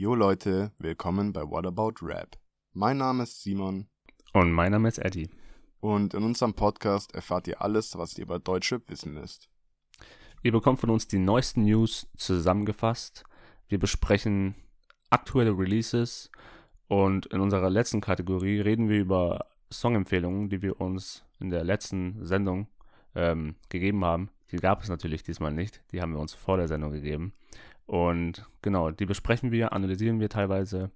Jo Leute, willkommen bei What About Rap. Mein Name ist Simon. Und mein Name ist Eddie. Und in unserem Podcast erfahrt ihr alles, was ihr über Deutsche wissen müsst. Ihr bekommt von uns die neuesten News zusammengefasst. Wir besprechen aktuelle Releases und in unserer letzten Kategorie reden wir über Songempfehlungen, die wir uns in der letzten Sendung ähm, gegeben haben. Die gab es natürlich diesmal nicht. Die haben wir uns vor der Sendung gegeben. Und genau, die besprechen wir, analysieren wir teilweise.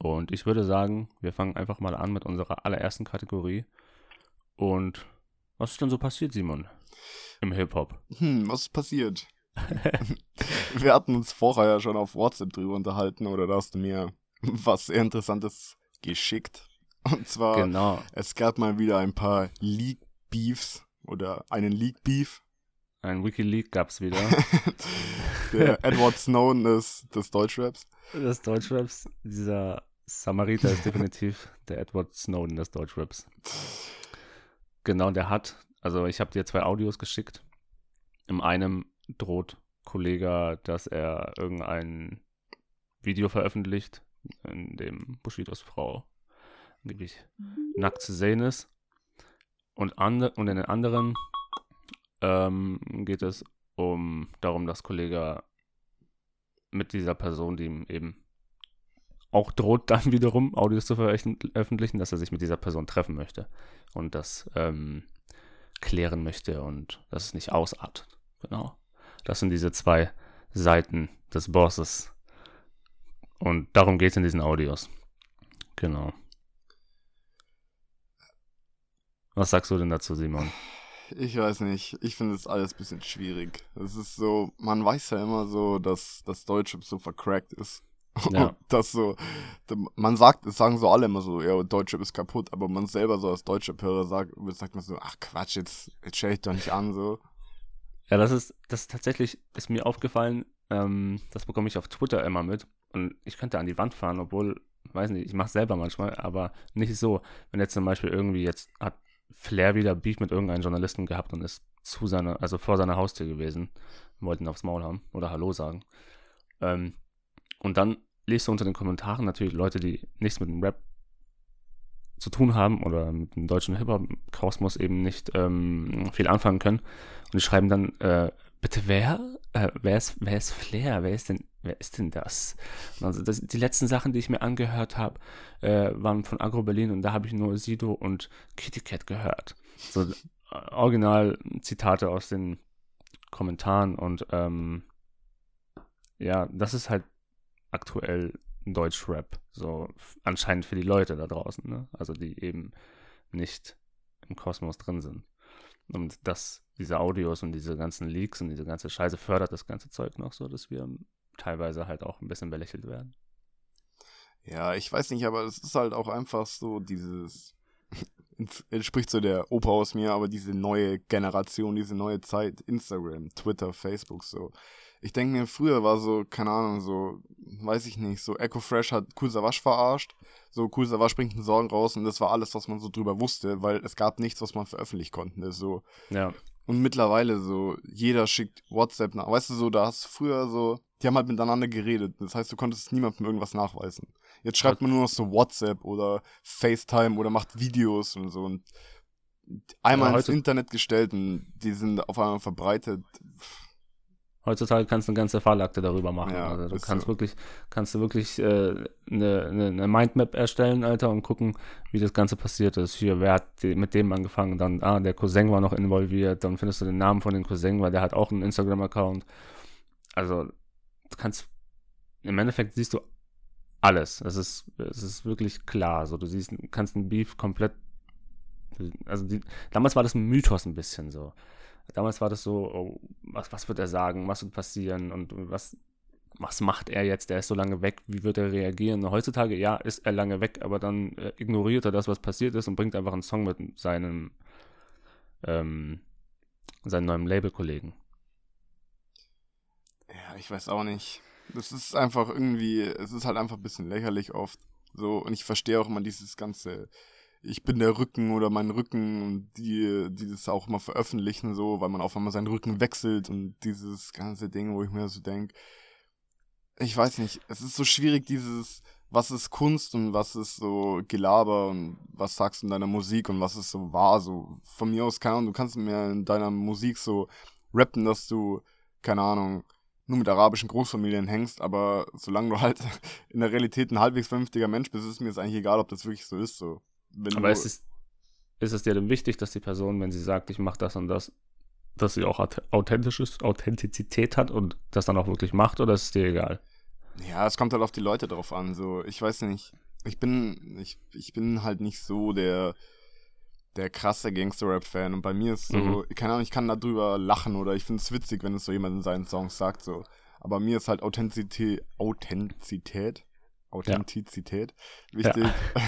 Und ich würde sagen, wir fangen einfach mal an mit unserer allerersten Kategorie. Und was ist denn so passiert, Simon? Im Hip-Hop. Hm, was ist passiert? wir hatten uns vorher ja schon auf WhatsApp drüber unterhalten, oder da hast du mir was sehr Interessantes geschickt. Und zwar, genau. es gab mal wieder ein paar League-Beefs oder einen League-Beef ein Wikileak gab es wieder. Der Edward Snowden des, des Deutschraps. Des Deutschraps. Dieser Samariter ist definitiv der Edward Snowden des Deutschraps. Genau, der hat, also ich habe dir zwei Audios geschickt. Im einen droht Kollege, dass er irgendein Video veröffentlicht, in dem Bushidos Frau angeblich nackt zu sehen ist. Und, ande, und in den anderen ähm, geht es um darum, dass Kollege mit dieser Person, die ihm eben auch droht, dann wiederum Audios zu veröffentlichen, dass er sich mit dieser Person treffen möchte und das ähm, klären möchte und dass es nicht ausartet. Genau. Das sind diese zwei Seiten des Bosses. Und darum geht es in diesen Audios. Genau. Was sagst du denn dazu, Simon? Ich weiß nicht. Ich finde es alles ein bisschen schwierig. Es ist so, man weiß ja immer so, dass das Deutsche so vercrackt ist. Ja. Und das so, man sagt, es sagen so alle immer so, ja, Deutsche ist kaputt, aber man selber so als deutsche Hörer sagt, sagt man so, ach Quatsch, jetzt, jetzt stell ich doch nicht an, so. Ja, das ist, das ist tatsächlich, ist mir aufgefallen, ähm, das bekomme ich auf Twitter immer mit. Und ich könnte an die Wand fahren, obwohl, weiß nicht, ich mache selber manchmal, aber nicht so. Wenn jetzt zum Beispiel irgendwie jetzt hat Flair wieder Beef mit irgendeinem Journalisten gehabt und ist zu seiner, also vor seiner Haustür gewesen. Wollten aufs Maul haben oder Hallo sagen. Ähm, und dann liest du unter den Kommentaren natürlich Leute, die nichts mit dem Rap zu tun haben oder mit dem deutschen Hip-Hop-Kosmos eben nicht ähm, viel anfangen können. Und die schreiben dann, äh, bitte wer? Äh, wer, ist, wer ist Flair? Wer ist denn, wer ist denn das? Also das, die letzten Sachen, die ich mir angehört habe, äh, waren von Agro Berlin und da habe ich nur Sido und Kitty Cat gehört. So äh, original Zitate aus den Kommentaren und ähm, ja, das ist halt aktuell Deutschrap, so anscheinend für die Leute da draußen, ne? Also die eben nicht im Kosmos drin sind. Und das, diese Audios und diese ganzen Leaks und diese ganze Scheiße fördert das ganze Zeug noch so, dass wir teilweise halt auch ein bisschen belächelt werden. Ja, ich weiß nicht, aber es ist halt auch einfach so dieses, entspricht so der Opa aus mir, aber diese neue Generation, diese neue Zeit, Instagram, Twitter, Facebook, so. Ich denke mir, früher war so, keine Ahnung, so, weiß ich nicht, so Echo Fresh hat Cool Savage verarscht, so Cool Savage bringt einen Sorgen raus und das war alles, was man so drüber wusste, weil es gab nichts, was man veröffentlichen konnte, so. Ja. Und mittlerweile so, jeder schickt WhatsApp nach. Weißt du, so, da hast du früher so, die haben halt miteinander geredet. Das heißt, du konntest niemandem irgendwas nachweisen. Jetzt schreibt man nur noch so WhatsApp oder FaceTime oder macht Videos und so und einmal ja, ins Internet gestellt und die sind auf einmal verbreitet. Heutzutage kannst du eine ganze Fallakte darüber machen. Ja, also du kannst so. wirklich, kannst du wirklich äh, eine, eine, eine, Mindmap erstellen, Alter, und gucken, wie das Ganze passiert ist. Hier, wer hat die, mit dem angefangen? Dann, ah, der Cousin war noch involviert. Dann findest du den Namen von dem Cousin, weil der hat auch einen Instagram-Account. Also, du kannst, im Endeffekt siehst du alles. Es ist, es ist wirklich klar. Also, du siehst, kannst einen Beef komplett, also die, damals war das ein Mythos ein bisschen so. Damals war das so, oh, was, was wird er sagen, was wird passieren und was, was macht er jetzt? Der ist so lange weg, wie wird er reagieren? Heutzutage, ja, ist er lange weg, aber dann äh, ignoriert er das, was passiert ist und bringt einfach einen Song mit seinem, ähm, seinem neuen Labelkollegen. Ja, ich weiß auch nicht. Das ist einfach irgendwie, es ist halt einfach ein bisschen lächerlich oft. So, und ich verstehe auch immer dieses ganze ich bin der Rücken oder mein Rücken und die, die das auch immer veröffentlichen, so, weil man auf einmal seinen Rücken wechselt und dieses ganze Ding, wo ich mir so denke, ich weiß nicht, es ist so schwierig, dieses, was ist Kunst und was ist so Gelaber und was sagst du in deiner Musik und was ist so wahr, so von mir aus, keine Ahnung, du kannst mir in deiner Musik so rappen, dass du, keine Ahnung, nur mit arabischen Großfamilien hängst, aber solange du halt in der Realität ein halbwegs vernünftiger Mensch bist, ist mir jetzt eigentlich egal, ob das wirklich so ist, so. Aber ist es, ist es dir denn wichtig, dass die Person, wenn sie sagt, ich mache das und das, dass sie auch authentisches Authentizität hat und das dann auch wirklich macht, oder ist es dir egal? Ja, es kommt halt auf die Leute drauf an. So, ich weiß nicht. Ich bin, ich, ich bin halt nicht so der, der krasse Gangster-Rap-Fan. Und bei mir ist so, mhm. keine Ahnung, ich kann darüber lachen oder ich finde es witzig, wenn es so jemand in seinen Songs sagt. So. Aber mir ist halt Authentizität, Authentizität, Authentizität ja. wichtig, ja.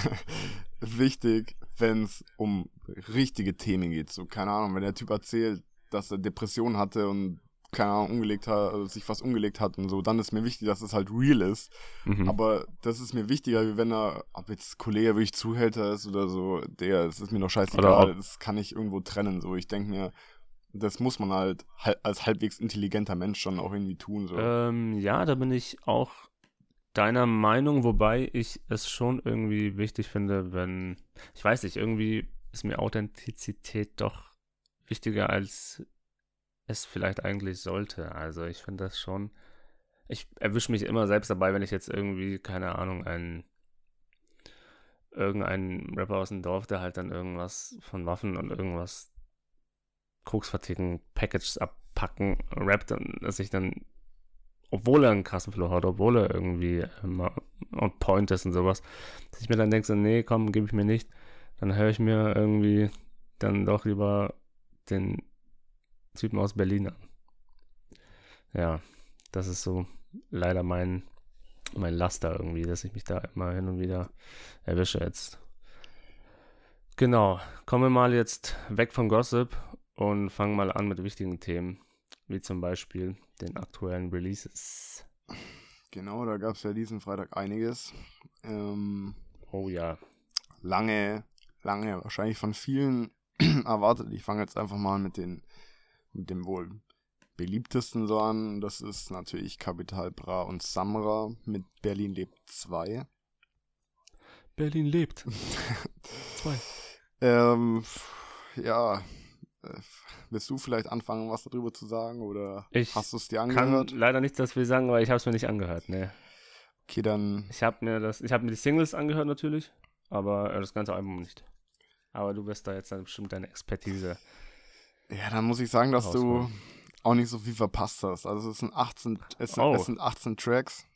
wichtig, wenn es um richtige Themen geht. So, keine Ahnung, wenn der Typ erzählt, dass er Depressionen hatte und keine Ahnung, umgelegt hat, also sich was umgelegt hat und so, dann ist mir wichtig, dass es halt real ist. Mhm. Aber das ist mir wichtiger, wie wenn er, ob jetzt Kollege wirklich Zuhälter ist oder so, der, das ist mir noch scheißegal, das kann ich irgendwo trennen. So, ich denke mir, das muss man halt als halbwegs intelligenter Mensch schon auch irgendwie tun. So. Ähm, ja, da bin ich auch deiner Meinung, wobei ich es schon irgendwie wichtig finde, wenn, ich weiß nicht, irgendwie ist mir Authentizität doch wichtiger als es vielleicht eigentlich sollte. Also ich finde das schon. Ich erwische mich immer selbst dabei, wenn ich jetzt irgendwie, keine Ahnung, ein irgendein Rapper aus dem Dorf, der halt dann irgendwas von Waffen und irgendwas Koks verticken, Packages abpacken, rappt, und dass ich dann, obwohl er einen krassen Flow hat, obwohl er irgendwie ähm, on point ist und sowas, dass ich mir dann denke, so, nee, komm, gebe ich mir nicht. Dann höre ich mir irgendwie dann doch lieber den Typen aus Berlin an. Ja, das ist so leider mein, mein Laster irgendwie, dass ich mich da immer hin und wieder erwische jetzt. Genau, kommen wir mal jetzt weg vom Gossip und fangen mal an mit wichtigen Themen, wie zum Beispiel den aktuellen Releases. Genau, da gab es ja diesen Freitag einiges. Ähm, oh ja. Lange, lange, wahrscheinlich von vielen erwartet. Ich fange jetzt einfach mal mit den mit dem wohl beliebtesten so an. Das ist natürlich Capital Bra und Samra mit Berlin lebt 2. Berlin lebt. 2. ähm, ja. Äh, willst du vielleicht anfangen, was darüber zu sagen? Oder ich hast du es dir angehört? kann leider nichts dazu sagen, weil ich habe es mir nicht angehört. Nee. Okay, dann. Ich habe mir das, ich habe mir die Singles angehört natürlich, aber äh, das ganze Album nicht. Aber du wirst da jetzt dann bestimmt deine Expertise ja, dann muss ich sagen, dass du auch nicht so viel verpasst hast. Also es sind 18, es, oh. es sind 18 Tracks.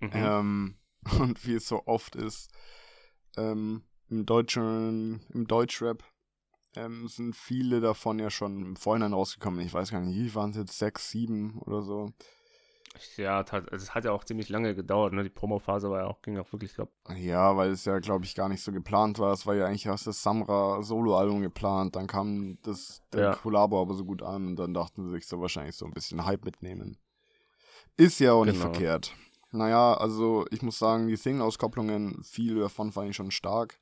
Mhm. Ähm, und wie es so oft ist, ähm, im deutschen, im Deutschrap ähm, sind viele davon ja schon im Vorhinein rausgekommen. Ich weiß gar nicht, wie waren es jetzt? Sechs, sieben oder so. Ja, also es hat ja auch ziemlich lange gedauert, ne? Die Promophase war ja auch, ging auch wirklich, glaube Ja, weil es ja, glaube ich, gar nicht so geplant war. Es war ja eigentlich erst das Samra-Solo-Album geplant, dann kam das der ja. Collabo aber so gut an und dann dachten sie sich so wahrscheinlich so ein bisschen Hype mitnehmen. Ist ja auch nicht genau. verkehrt. Naja, also ich muss sagen, die Single-Auskopplungen, viele davon fand ich schon stark.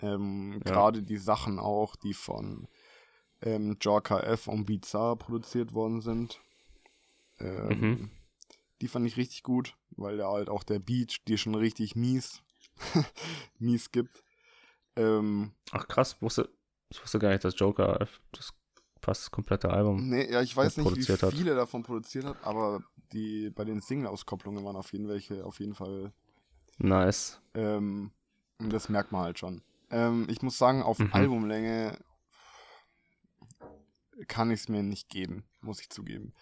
Ähm, ja. Gerade die Sachen auch, die von ähm, Jorka F und Bizarre produziert worden sind ähm, mhm. Die fand ich richtig gut, weil der halt auch der Beat dir schon richtig mies, mies gibt. Ähm, Ach krass, wusste, ich wusste gar nicht, dass Joker das fast das komplette Album Nee, ja, ich weiß nicht, wie viele hat. davon produziert hat, aber die bei den Single-Auskopplungen waren auf jeden, welche, auf jeden Fall nice. Ähm, das merkt man halt schon. Ähm, ich muss sagen, auf mhm. Albumlänge kann ich es mir nicht geben, muss ich zugeben.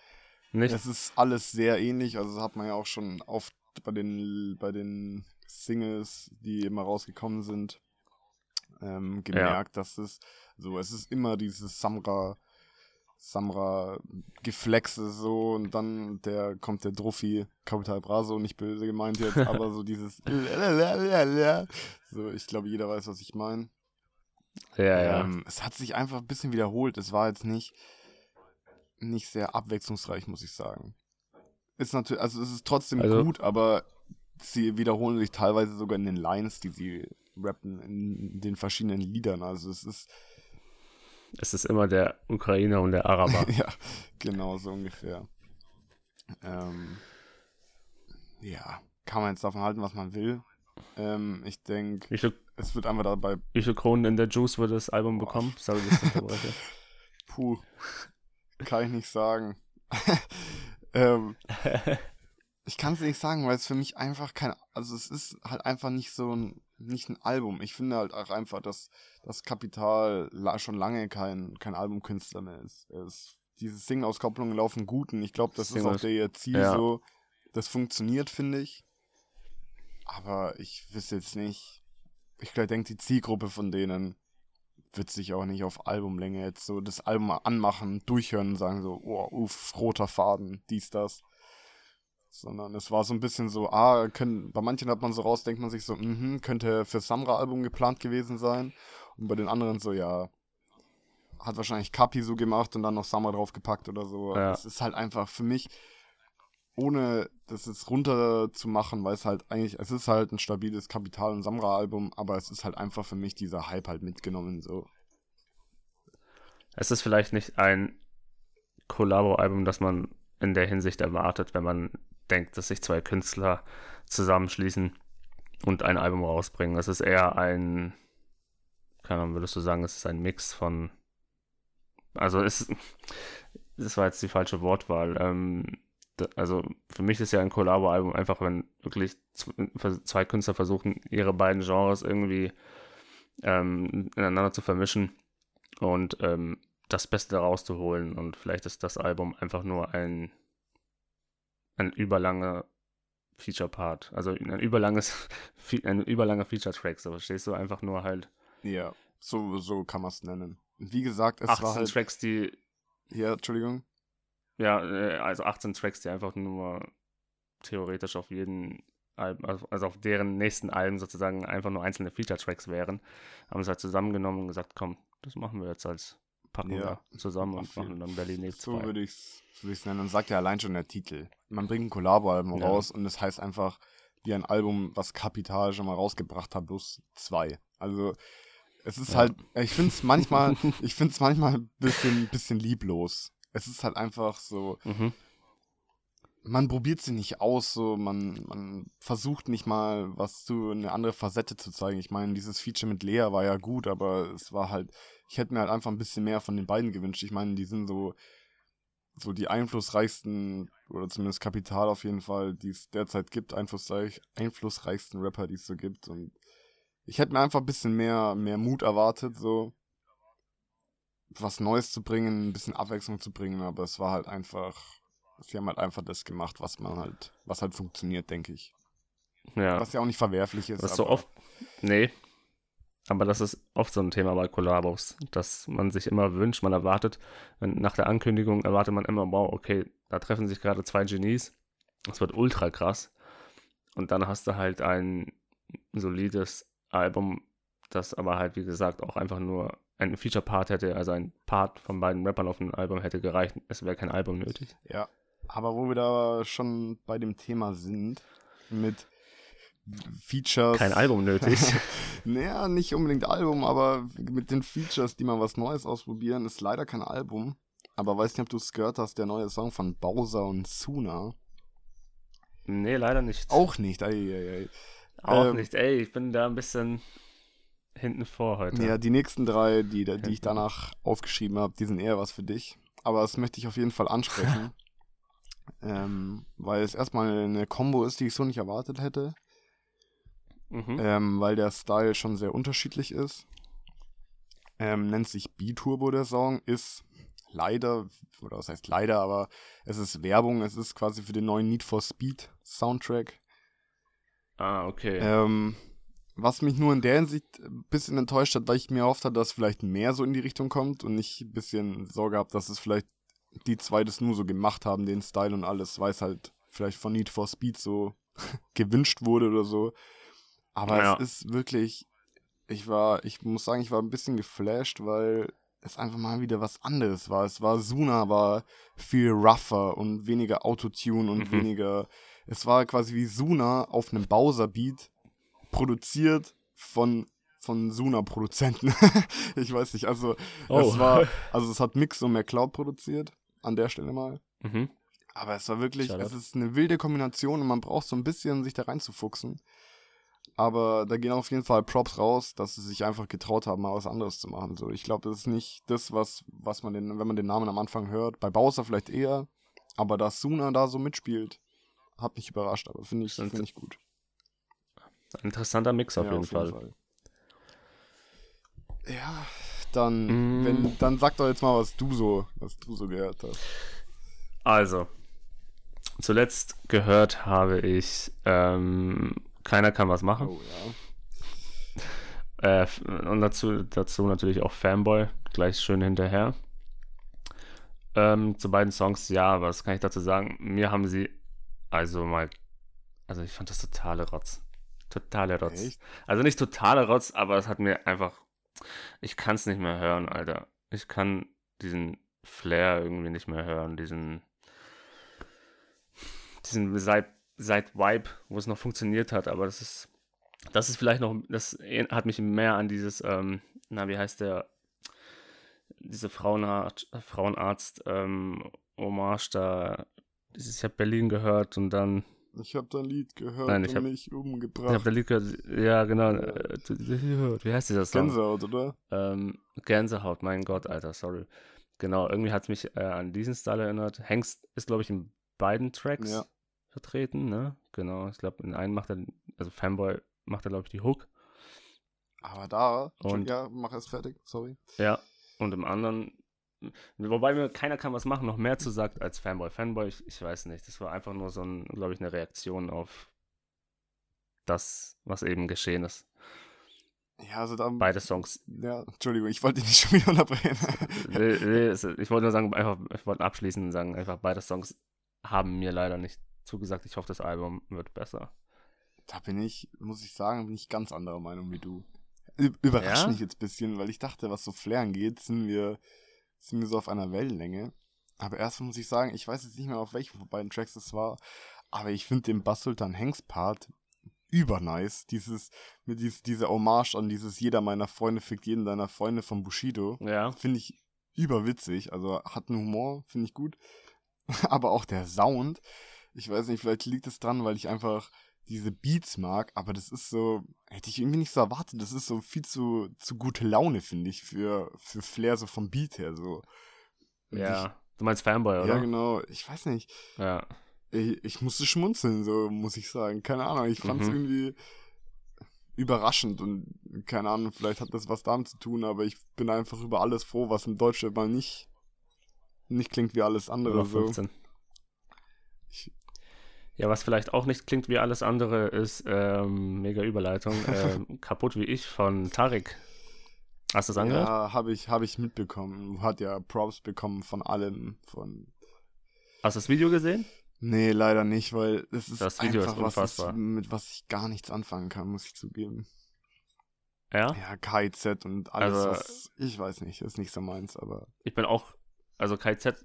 Nicht? Es ist alles sehr ähnlich, also das hat man ja auch schon oft bei den, bei den Singles, die immer rausgekommen sind, ähm, gemerkt, ja. dass es so, es ist immer dieses Samra, Samra Geflexe so und dann der kommt der Druffi, Capital Braso, nicht böse gemeint jetzt, aber so dieses so, ich glaube, jeder weiß, was ich meine. Ja, ähm, ja. Es hat sich einfach ein bisschen wiederholt. Es war jetzt nicht, nicht sehr abwechslungsreich, muss ich sagen. Ist natürlich, also es ist trotzdem also, gut, aber sie wiederholen sich teilweise sogar in den Lines, die sie rappen, in den verschiedenen Liedern. Also es ist. Es ist immer der Ukrainer und der Araber. ja, genau, so ungefähr. Ähm, ja, kann man jetzt davon halten, was man will. Ähm, ich denke, es wird einfach dabei, wie viele Kronen in der Juice würde das Album bekommen? Sorry, unterbreche. puh, kann ich nicht sagen. ähm, ich kann es nicht sagen, weil es für mich einfach kein, also es ist halt einfach nicht so ein, nicht ein Album. Ich finde halt auch einfach, dass das Kapital schon lange kein, kein Albumkünstler mehr ist. Ist diese Single-Auskopplungen laufen gut und ich glaube, das ist auch der ihr Ziel Ja. so. Das funktioniert, finde ich. Aber ich wüsste jetzt nicht. Ich denke, die Zielgruppe von denen wird sich auch nicht auf Albumlänge jetzt so das Album anmachen, durchhören und sagen so, oh, uff, roter Faden, dies, das. Sondern es war so ein bisschen so, ah, können, bei manchen hat man so raus, denkt man sich so, mhm, könnte für Samra-Album geplant gewesen sein. Und bei den anderen so, ja, hat wahrscheinlich Kapi so gemacht und dann noch Samra draufgepackt oder so. Ja. Es ist halt einfach für mich, ohne das jetzt runter zu machen, weil es halt eigentlich, es ist halt ein stabiles Kapital- und Samra-Album, aber es ist halt einfach für mich dieser Hype halt mitgenommen, so. Es ist vielleicht nicht ein Collabo-Album, das man in der Hinsicht erwartet, wenn man denkt, dass sich zwei Künstler zusammenschließen und ein Album rausbringen. Es ist eher ein, keine Ahnung, würdest du sagen, es ist ein Mix von, also es, das war jetzt die falsche Wortwahl. Ähm, also für mich ist ja ein Collabo-Album einfach, wenn wirklich zwei Künstler versuchen, ihre beiden Genres irgendwie ähm, ineinander zu vermischen und ähm, das Beste rauszuholen. Und vielleicht ist das Album einfach nur ein, ein überlanger Feature-Part. Also ein überlanges, ein überlanger Feature-Track. So verstehst du einfach nur halt Ja, so, so kann man es nennen. Wie gesagt, es 18 war halt. Tracks, die, Ja, Entschuldigung. ja, äh, also 18 Tracks, die einfach nur theoretisch auf jeden Album, also auf deren nächsten Alben sozusagen einfach nur einzelne Feature-Tracks wären. Haben sie halt zusammengenommen und gesagt, komm, das machen wir jetzt als packen Ja, wir zusammen und machen dann Berlin Need So 2. würde ich es so würd nennen. Und sagt ja allein schon der Titel. Man bringt ein Collabo-Album Ja. raus und es heißt einfach wie ein Album, was Kapital schon mal rausgebracht hat, plus zwei. Also es ist Ja. halt, ich finde es manchmal, ich finde es manchmal ein bisschen, bisschen lieblos. Es ist halt einfach so, Mhm. Man probiert sie nicht aus, so man, man versucht nicht mal was zu eine andere Facette zu zeigen. Ich meine, dieses Feature mit Lea war ja gut, aber es war halt, ich hätte mir halt einfach ein bisschen mehr von den beiden gewünscht. Ich meine, die sind so so die einflussreichsten oder zumindest Kapital auf jeden Fall, die es derzeit gibt, einflussreich, einflussreichsten Rapper, die es so gibt und ich hätte mir einfach ein bisschen mehr mehr Mut erwartet, so was Neues zu bringen, ein bisschen Abwechslung zu bringen, aber es war halt einfach Sie haben halt einfach das gemacht, was man halt, was halt funktioniert, denke ich. Ja. Was ja auch nicht verwerflich ist. Ist so oft. Nee. Aber das ist oft so ein Thema bei Kollabos, dass man sich immer wünscht, man erwartet, nach der Ankündigung erwartet man immer, wow, okay, da treffen sich gerade zwei Genies, das wird ultra krass. Und dann hast du halt ein solides Album, das aber halt, wie gesagt, auch einfach nur ein Feature-Part hätte, also ein Part von beiden Rappern auf dem Album hätte gereicht. Es wäre kein Album nötig. Ja. Aber wo wir da schon bei dem Thema sind, mit Features. Kein Album nötig. naja, nicht unbedingt Album, aber mit den Features, die mal was Neues ausprobieren, ist leider kein Album. Aber weiß nicht, ob du es gehört hast, der neue Song von Bowser und Suna. nee, leider nicht. Auch nicht, ei, ei, ei. Auch ähm, nicht. Ey, ich bin da ein bisschen hinten vor heute. Ja, die nächsten drei, die, die ich danach aufgeschrieben habe, die sind eher was für dich. Aber das möchte ich auf jeden Fall ansprechen. ähm, weil es erstmal eine Combo ist, die ich so nicht erwartet hätte. Mhm. Ähm, weil der Style schon sehr unterschiedlich ist. Ähm, nennt sich B-Turbo der Song, ist leider, oder was heißt leider, aber es ist Werbung, es ist quasi für den neuen Need for Speed Soundtrack. Ah, okay. Ähm, was mich nur in der Hinsicht ein bisschen enttäuscht hat, weil ich mir erhofft hatte, dass vielleicht mehr so in die Richtung kommt und nicht ein bisschen Sorge habe, dass es vielleicht die zwei das nur so gemacht haben, den Style und alles, weil es halt vielleicht von Need for Speed so gewünscht wurde oder so. Aber Ja. es ist wirklich, ich war, ich muss sagen, ich war ein bisschen geflasht, weil es einfach mal wieder was anderes war. Es war, Suna war viel rougher und weniger Autotune und Mhm. weniger, es war quasi wie Suna auf einem Bowser-Beat produziert von von Suna-Produzenten. ich weiß nicht, also Oh. es war, also es hat Mix und McCloud produziert, an der Stelle mal. mhm. Aber es war wirklich, Shoutout. es ist eine wilde Kombination und man braucht so ein bisschen, sich da reinzufuchsen. Aber da gehen auf jeden Fall Props raus, dass sie sich einfach getraut haben, mal was anderes zu machen. So, ich glaube, das ist nicht das, was, was man den, wenn man den Namen am Anfang hört. Bei Bowser vielleicht eher, aber dass Suna da so mitspielt, hat mich überrascht, aber finde ich, finde ich gut. Ein interessanter Mix auf, Ja, jeden, Fall. Ja, dann, Mm. wenn, dann sag doch jetzt mal, was du so, was du so gehört hast. Also, zuletzt gehört habe ich, ähm, keiner kann was machen. Oh ja. Äh, und dazu, dazu natürlich auch Fanboy, gleich schön hinterher. Ähm, zu beiden Songs, ja, was kann ich dazu sagen? Mir haben sie, also mal, also ich fand das totale Rotz. Totale Rotz. Echt? Also nicht totale Rotz, aber es hat mir einfach, ich kann es nicht mehr hören, Alter. Ich kann diesen Flair irgendwie nicht mehr hören, diesen, diesen seit, Vibe, wo es noch funktioniert hat, aber das ist, das ist vielleicht noch, das hat mich mehr an dieses, ähm, na, wie heißt der, diese Frauenarzt, Frauenarzt, ähm, Hommage da, ich habe Berlin gehört und dann, Ich habe dein Lied gehört Nein, ich und hab- mich ich habe umgebracht. der Lied gehört, ja, genau, äh, wie heißt dieser Song? Gänsehaut, oder? Ähm, Gänsehaut, mein Gott, Alter, sorry. Genau, irgendwie hat es mich äh, an diesen Style erinnert. Hengst ist, glaube ich, in beiden Tracks Ja. vertreten, ne? Genau, ich glaube, in einem macht er, also Fanboy macht er, glaube ich, die Hook. Aber da, Und- ja, mach erst fertig, sorry. Ja, und im anderen, wobei mir keiner kann was machen, noch mehr zu sagt als Fanboy. Fanboy, ich, ich weiß nicht, das war einfach nur so ein, glaube ich, eine Reaktion auf das, was eben geschehen ist. Ja, also da, Beide Songs. ja, Entschuldigung, ich wollte dich nicht schon wieder unterbrechen. Nee, nee, es- ich wollte nur sagen, einfach, ich wollte abschließen und sagen, einfach beide Songs haben mir leider nicht zugesagt. Ich hoffe, das Album wird besser. da bin ich, muss ich sagen, bin ich ganz anderer Meinung wie du. Ü- Überrascht Ja? mich jetzt ein bisschen, weil ich dachte, was so Flair angeht, sind wir, sind wir so auf einer Wellenlänge. Aber erstmal muss ich sagen, ich weiß jetzt nicht mehr, auf welchen von beiden Tracks es war, aber ich finde den Bass Sultan Hengst Part übernice. Dieses, mit dies, diese Hommage an dieses Jeder meiner Freunde fickt jeden deiner Freunde von Bushido. Ja, Finde ich überwitzig. Also hat einen Humor, finde ich gut. aber auch der Sound. Ich weiß nicht, vielleicht liegt es dran, weil ich einfach diese Beats mag, aber das ist so, hätte ich irgendwie nicht so erwartet. Das ist so viel zu, zu gute Laune, finde ich, für, für Flair, so vom Beat her, so. Und ja. Du meinst Fanboy, Ich, oder? ja, genau. Ich weiß nicht. Ja. Ich, ich musste schmunzeln, so muss ich sagen. Keine Ahnung, ich fand es Mhm. irgendwie überraschend und keine Ahnung, vielleicht hat das was damit zu tun, aber ich bin einfach über alles froh, was im Deutschen mal nicht, nicht klingt wie alles andere. So. 15. Ich, Ja, was vielleicht auch nicht klingt wie alles andere, ist ähm, mega Überleitung. ähm, Kaputt wie ich von Tarik. Hast du es angehört? ja, habe ich, hab ich mitbekommen. Hat ja Props bekommen von allen. Von Hast du das Video gesehen? nee, leider nicht, weil es ist Das Video ist einfach was, unfassbar. ich, mit was ich gar nichts anfangen kann, muss ich zugeben. Ja. Ja, KIZ und alles, Also- was, ich weiß nicht, ist nicht so meins, aber Ich bin auch, also KZ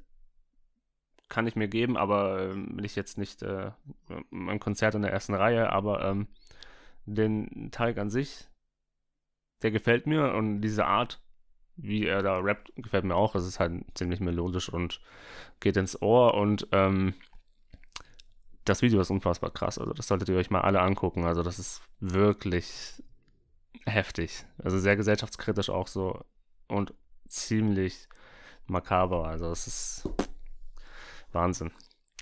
kann ich mir geben, aber ähm, will ich jetzt nicht äh, ein Konzert in der ersten Reihe, aber ähm, den Tarek an sich, der gefällt mir und diese Art, wie er da rappt, gefällt mir auch. Es ist halt ziemlich melodisch und geht ins Ohr und ähm, das Video ist unfassbar krass. Also das solltet ihr euch mal alle angucken. Also das ist wirklich heftig. Also sehr gesellschaftskritisch auch so und ziemlich makaber. Also es ist Wahnsinn.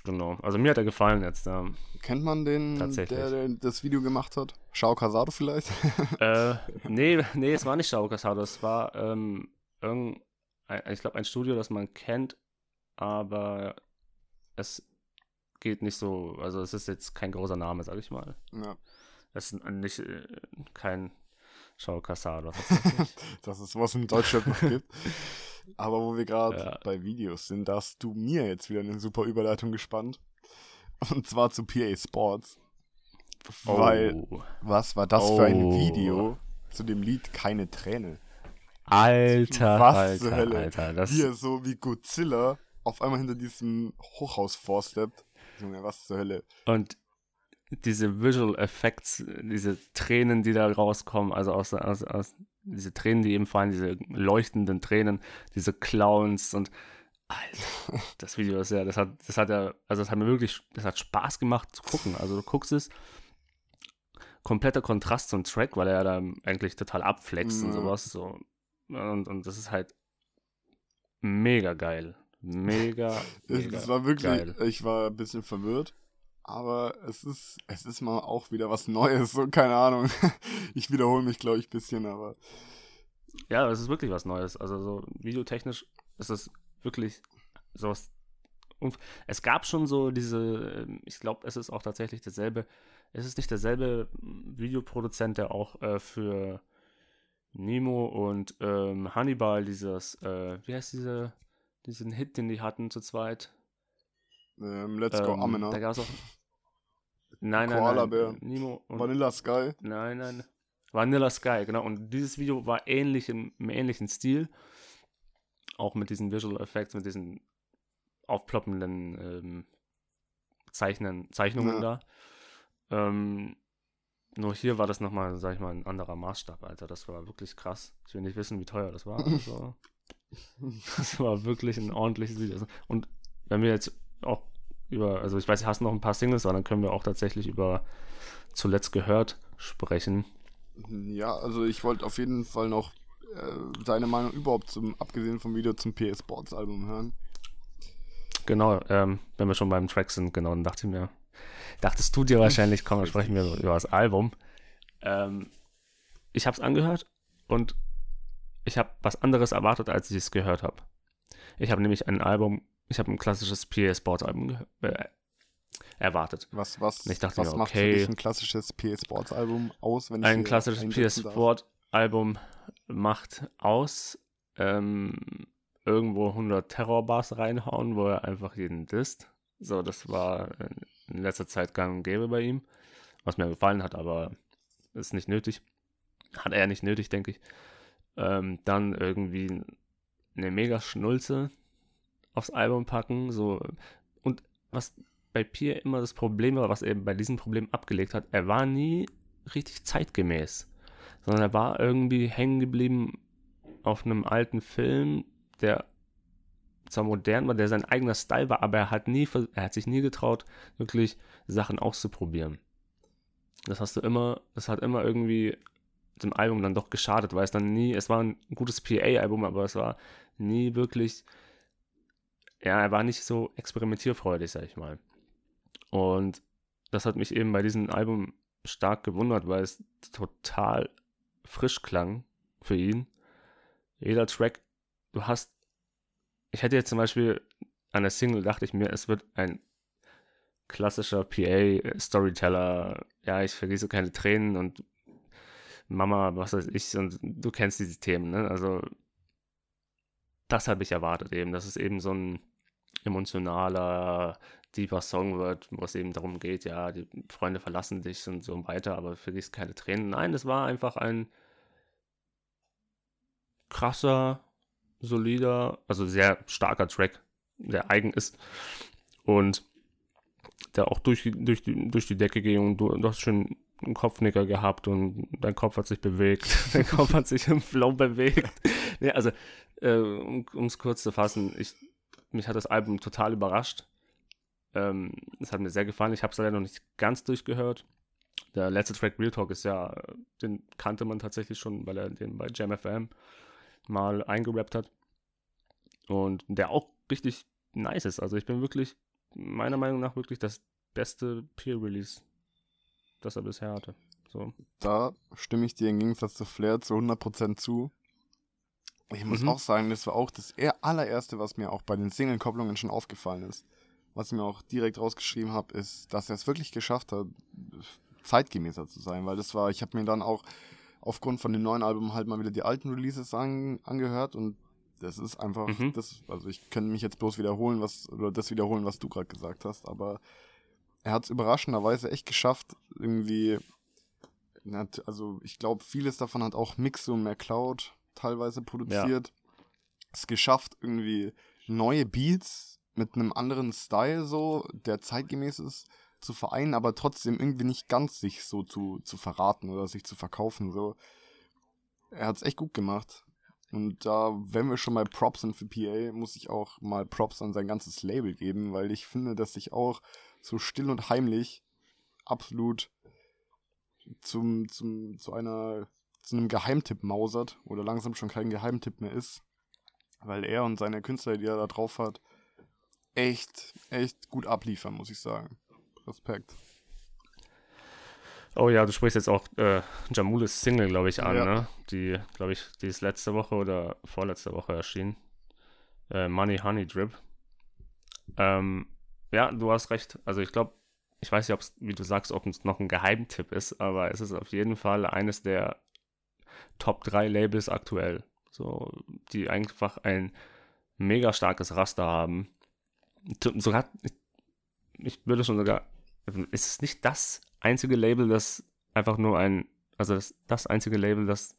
Genau. Also mir hat er gefallen jetzt. Ähm, kennt man den, der, Tatsächlich. der das Video gemacht hat? Shao Casado vielleicht? äh, nee, nee, es war nicht Shao Casado. Es war ähm, irgendein, ich glaube, ein Studio, das man kennt, aber es geht nicht so, also es ist jetzt kein großer Name, sag ich mal. ja, Es ist nicht äh, kein Shao Casado dass es was in Deutschland noch gibt. Aber wo wir gerade Ja. bei Videos sind, da hast du mir jetzt wieder eine super Überleitung gespannt. Und zwar zu PA Sports. Weil, Oh. was war das für ein Oh. Video zu dem Lied Keine Träne? Alter, Was Alter, zur Hölle? Alter. Das, Wie er so wie Godzilla auf einmal hinter diesem Hochhaus vorsteppt. Junge, was zur Hölle? Und diese Visual Effects, diese Tränen, die da rauskommen, also aus, aus, aus diese Tränen, die eben fallen, diese leuchtenden Tränen, diese Clowns und Alter, das Video ist ja, das hat, das hat ja, also das hat mir wirklich, das hat Spaß gemacht zu gucken. Also du guckst es, kompletter Kontrast zum Track, weil er ja da eigentlich total abflext ja. und sowas. So. Und, und das ist halt mega geil. Mega. mega es war wirklich, geil. ich war ein bisschen verwirrt. Aber es ist, es ist mal auch wieder was Neues, so keine Ahnung. Ich wiederhole mich, glaube ich, ein bisschen, aber. Ja, es ist wirklich was Neues. Also so videotechnisch ist es wirklich sowas. Es gab schon so diese, ich glaube, es ist auch tatsächlich dasselbe, es ist nicht derselbe Videoproduzent, der auch äh, für Nemo und ähm, Hannibal dieses, äh, wie heißt diese, diesen Hit, den die hatten zu zweit? Ähm, Let's Go ähm, Amena. Da gab es auch. Nein, nein, Koala nein. Bär. Nemo und, Vanilla Sky. Nein, nein. Vanilla Sky, genau. Und dieses Video war ähnlich im, im ähnlichen Stil. Auch mit diesen Visual Effects, mit diesen aufploppenden ähm, Zeichnen, Zeichnungen ja. da. Ähm, nur hier war das nochmal, sag ich mal, ein anderer Maßstab, Alter. Das war wirklich krass. Ich will nicht wissen, wie teuer das war. Also, das war wirklich ein ordentliches Video. Und wenn wir jetzt auch über, also ich weiß, hast noch ein paar Singles, aber dann können wir auch tatsächlich über zuletzt gehört sprechen. Ja, also ich wollte auf jeden Fall noch äh, deine Meinung überhaupt zum, abgesehen vom Video zum PS Sports Album hören. Genau, ähm, wenn wir schon beim Track sind, genau, dann dachte ich mir, dachtest du dir wahrscheinlich, komm, dann sprechen wir über das Album. Ähm, ich habe es angehört und ich habe was anderes erwartet, als ich es gehört habe. Ich habe nämlich ein Album, ich habe ein klassisches PA Sports Album äh, erwartet. Was, was, ich dachte was mir, macht okay, für dich ein klassisches PA Sports Album aus? Wenn ich ein klassisches PA Sport Album macht aus, ähm, irgendwo 100 Terrorbars reinhauen, wo er einfach jeden disst. So, das war in letzter Zeit gang und gäbe bei ihm, was mir gefallen hat, aber ist nicht nötig. Hat er nicht nötig, denke ich. Ähm, dann irgendwie eine mega Schnulze aufs Album packen, so. Und was bei Pierre immer das Problem war, was er bei diesem Problem abgelegt hat, er war nie richtig zeitgemäß, sondern er war irgendwie hängen geblieben auf einem alten Film, der zwar modern war, der sein eigener Style war, aber er hat nie, er hat sich nie getraut, wirklich Sachen auszuprobieren. Das hast du immer, das hat immer irgendwie dem Album dann doch geschadet, weil es dann nie, es war ein gutes PA-Album, aber es war nie wirklich, ja, er war nicht so experimentierfreudig, sag ich mal. Und das hat mich eben bei diesem Album stark gewundert, weil es total frisch klang für ihn. Jeder Track, du hast ich hätte jetzt zum Beispiel an der Single, dachte ich mir, es wird ein klassischer PA-Storyteller. Ja, ich vergesse keine Tränen und Mama, was weiß ich, und du kennst diese Themen, ne? Also, das habe ich erwartet eben, dass es eben so ein emotionaler, deeper Song wird, wo es eben darum geht, ja, die Freunde verlassen dich und so weiter, aber vergiss keine Tränen. Nein, es war einfach ein krasser, solider, also sehr starker Track, der eigen ist und der auch durch, durch, die, durch die Decke ging und du, du hast schon einen Kopfnicker gehabt und dein Kopf hat sich bewegt. dein Kopf hat sich im Flow bewegt. nee, also, äh, um es kurz zu fassen, ich, mich hat das Album total überrascht. Ähm, es hat mir sehr gefallen. Ich habe es leider noch nicht ganz durchgehört. Der letzte Track Real Talk ist ja, den kannte man tatsächlich schon, weil er den bei Jam FM mal eingerappt hat. Und der auch richtig nice ist. Also ich bin wirklich, meiner Meinung nach, wirklich das beste Peer-Release, das er bisher hatte. So. Da stimme ich dir im Gegensatz zu Flair zu 100% zu. Ich muss mhm. auch sagen, das war auch das allererste, was mir auch bei den Single-Kopplungen schon aufgefallen ist. Was ich mir auch direkt rausgeschrieben habe, ist, dass er es wirklich geschafft hat, zeitgemäßer zu sein. Weil das war, ich habe mir dann auch aufgrund von dem neuen Album halt mal wieder die alten Releases an, angehört und das ist einfach, mhm. das, also ich könnte mich jetzt bloß wiederholen, was, oder das wiederholen, was du gerade gesagt hast, aber er hat es überraschenderweise echt geschafft, irgendwie, also ich glaube, vieles davon hat auch Mixo und McCloud teilweise produziert. Ja. Es geschafft, irgendwie neue Beats mit einem anderen Style so, der zeitgemäß ist, zu vereinen, aber trotzdem irgendwie nicht ganz sich so zu, zu verraten oder sich zu verkaufen. So. Er hat es echt gut gemacht. Und da, wenn wir schon mal Props sind für PA, muss ich auch mal Props an sein ganzes Label geben, weil ich finde, dass sich auch so still und heimlich absolut zum, zum, zu einer, zu einem Geheimtipp mausert oder langsam schon kein Geheimtipp mehr ist. Weil er und seine Künstler, die er da drauf hat, echt, echt gut abliefern, muss ich sagen. Respekt. Oh ja, du sprichst jetzt auch äh, Jamules Single, glaube ich, an, ja. ne? Die, glaube ich, die ist letzte Woche oder vorletzte Woche erschienen. Äh, Money Honey Drip. Ähm, ja, du hast recht. Also ich glaube, ich weiß nicht, ob es, wie du sagst, ob es noch ein Geheimtipp ist, aber es ist auf jeden Fall eines der Top 3 Labels aktuell. So, die einfach ein mega starkes Raster haben. Sogar, ich würde schon sogar, ist es nicht das einzige Label, das einfach nur ein, also das, das einzige Label, das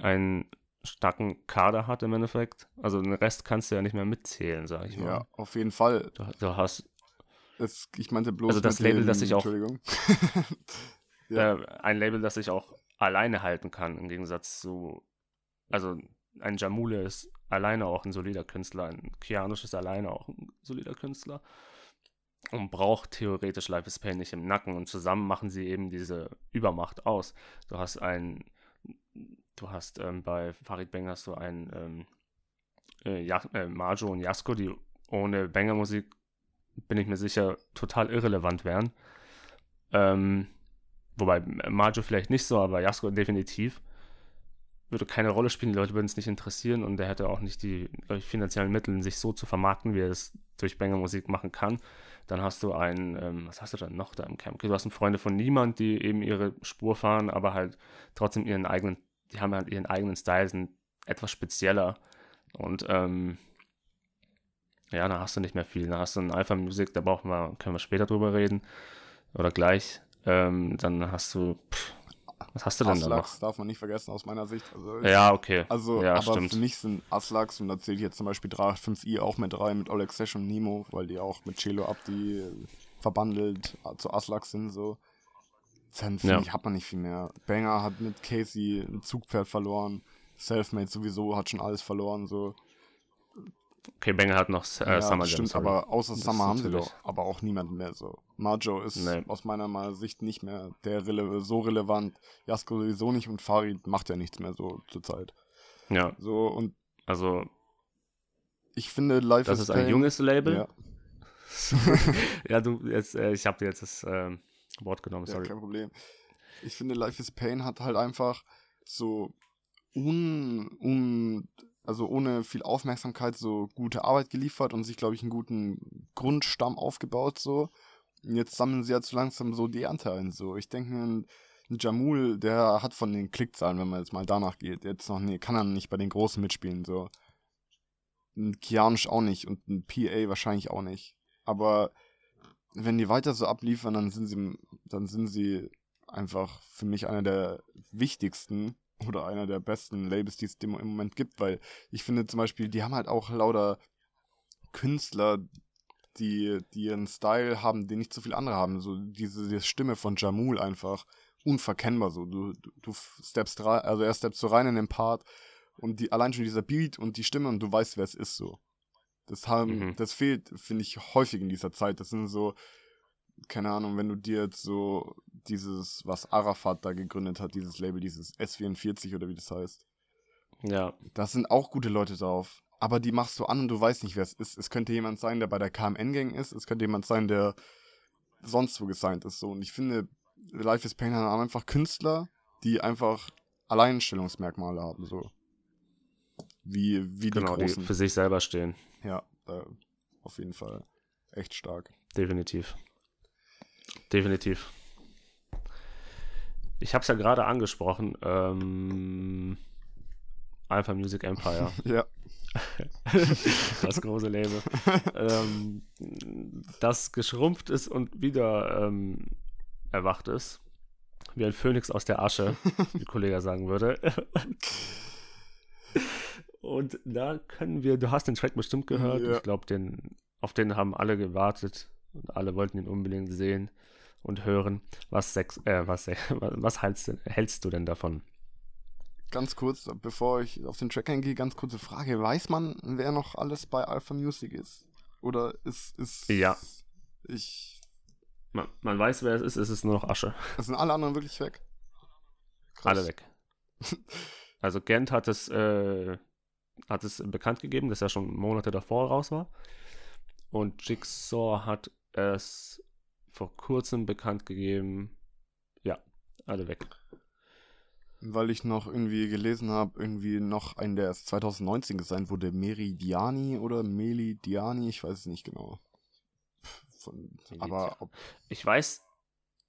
einen starken Kader hat im Endeffekt. Also den Rest kannst du ja nicht mehr mitzählen, sag ich mal. Ja, auf jeden Fall. Du, du hast. Das, ich meinte bloß. Also das Label, den, das ich auch. Entschuldigung. ja. äh, ein Label, das ich auch alleine halten kann, im Gegensatz zu. Also ein Jamule ist alleine auch ein solider Künstler, ein Kianusch ist alleine auch ein solider Künstler und braucht theoretisch Life is Pain nicht im Nacken und zusammen machen sie eben diese Übermacht aus. Du hast ein, du hast ähm, bei Farid Bang hast du ein ähm, äh, ja, äh, Majo und Jasko, die ohne Banger-Musik, bin ich mir sicher, total irrelevant wären. Ähm, wobei Majo vielleicht nicht so, aber Jasko definitiv würde keine Rolle spielen, die Leute würden es nicht interessieren und er hätte auch nicht die ich, finanziellen Mittel, sich so zu vermarkten, wie er es durch Banger-Musik machen kann. Dann hast du einen, ähm, was hast du dann noch da im Camp? Du hast einen Freunde von niemand, die eben ihre Spur fahren, aber halt trotzdem ihren eigenen, die haben halt ihren eigenen Style, sind etwas spezieller. Und ähm, ja, da hast du nicht mehr viel. Da hast du einen Alpha Music, da brauchen wir, können wir später drüber reden. Oder gleich. Ähm, dann hast du, pff, was hast du denn Aslaks da noch? darf man nicht vergessen aus meiner Sicht. Also ja, okay. Also, ja, aber stimmt. für mich sind Aslaks, und da zähle ich jetzt zum Beispiel 385i auch mit rein, mit Oleg Sesh und Nemo, weil die auch mit Celo Abdi verbandelt zu Aslaks sind, so. Dann ja. ich, hat man nicht viel mehr. Banger hat mit Casey ein Zugpferd verloren. Selfmade sowieso hat schon alles verloren, so. Okay, Banger hat noch äh, ja, Summer Stimmt, Jam, aber außer das Summer haben sie doch aber auch niemanden mehr so. Marjo ist nee. aus meiner Sicht nicht mehr der rele so relevant. Jasko sowieso nicht und Farid macht ja nichts mehr so zurzeit. Ja. So und also ich finde Life Das is ist ein junges Label. Ja, ja du jetzt äh, ich habe dir jetzt das äh, Wort genommen, sorry. Ja, kein Problem. Ich finde Life is Pain hat halt einfach so un, un also ohne viel Aufmerksamkeit so gute Arbeit geliefert und sich, glaube ich, einen guten Grundstamm aufgebaut so. Und jetzt sammeln sie ja zu langsam so die Ernte ein. So. Ich denke, ein, Jamul, der hat von den Klickzahlen, wenn man jetzt mal danach geht, jetzt noch nie, kann er nicht bei den Großen mitspielen. So. Ein Kianisch auch nicht und ein PA wahrscheinlich auch nicht. Aber wenn die weiter so abliefern, dann sind sie, dann sind sie einfach für mich einer der wichtigsten oder einer der besten Labels, die es im Moment gibt, weil ich finde zum Beispiel, die haben halt auch lauter Künstler, die, die ihren Style haben, den nicht so viele andere haben. So diese, diese Stimme von Jamul einfach unverkennbar so. Du, du, du steppst rein, also er steppst so rein in den Part und die, allein schon dieser Beat und die Stimme und du weißt, wer es ist so. Das haben, mhm. das fehlt, finde ich, häufig in dieser Zeit. Das sind so, keine Ahnung, wenn du dir jetzt so dieses, was Arafat da gegründet hat, dieses Label, dieses S44 oder wie das heißt. Ja. Da sind auch gute Leute drauf. Aber die machst du an und du weißt nicht, wer es ist. Es könnte jemand sein, der bei der KMN-Gang ist. Es könnte jemand sein, der sonst wo gesigned ist. So. Und ich finde, Life is Pain haben einfach Künstler, die einfach Alleinstellungsmerkmale haben. So. Wie, wie genau, die Großen. Die für sich selber stehen. Ja, äh, auf jeden Fall. Echt stark. Definitiv. Definitiv. Ich habe es ja gerade angesprochen. Ähm, Alpha Music Empire. ja. das große Label. ähm, das geschrumpft ist und wieder ähm, erwacht ist. Wie ein Phönix aus der Asche, wie Kollege sagen würde. und da können wir, du hast den Track bestimmt gehört. Ja. Ich glaube, den, auf den haben alle gewartet. Und alle wollten ihn unbedingt sehen und hören. Was, sex, äh, was, was hältst, hältst du denn davon? ganz kurz, bevor ich auf den Track eingehe, ganz kurze Frage. Weiß man, wer noch alles bei Alpha Music ist? Oder ist, ist Ja. ich. Man, man weiß, wer es ist, es ist nur noch Asche. Sind alle anderen wirklich weg? Krass. Alle weg. Also Gent hat es, äh, hat es bekannt gegeben, dass er schon Monate davor raus war. Und Jigsaw hat es vor kurzem bekannt gegeben. Ja, alle weg. Weil ich noch irgendwie gelesen habe, irgendwie noch ein, der erst 2019 gesigned wurde, Meridiani oder Melidiani, ich weiß es nicht genau. Von, aber ob, Ich weiß,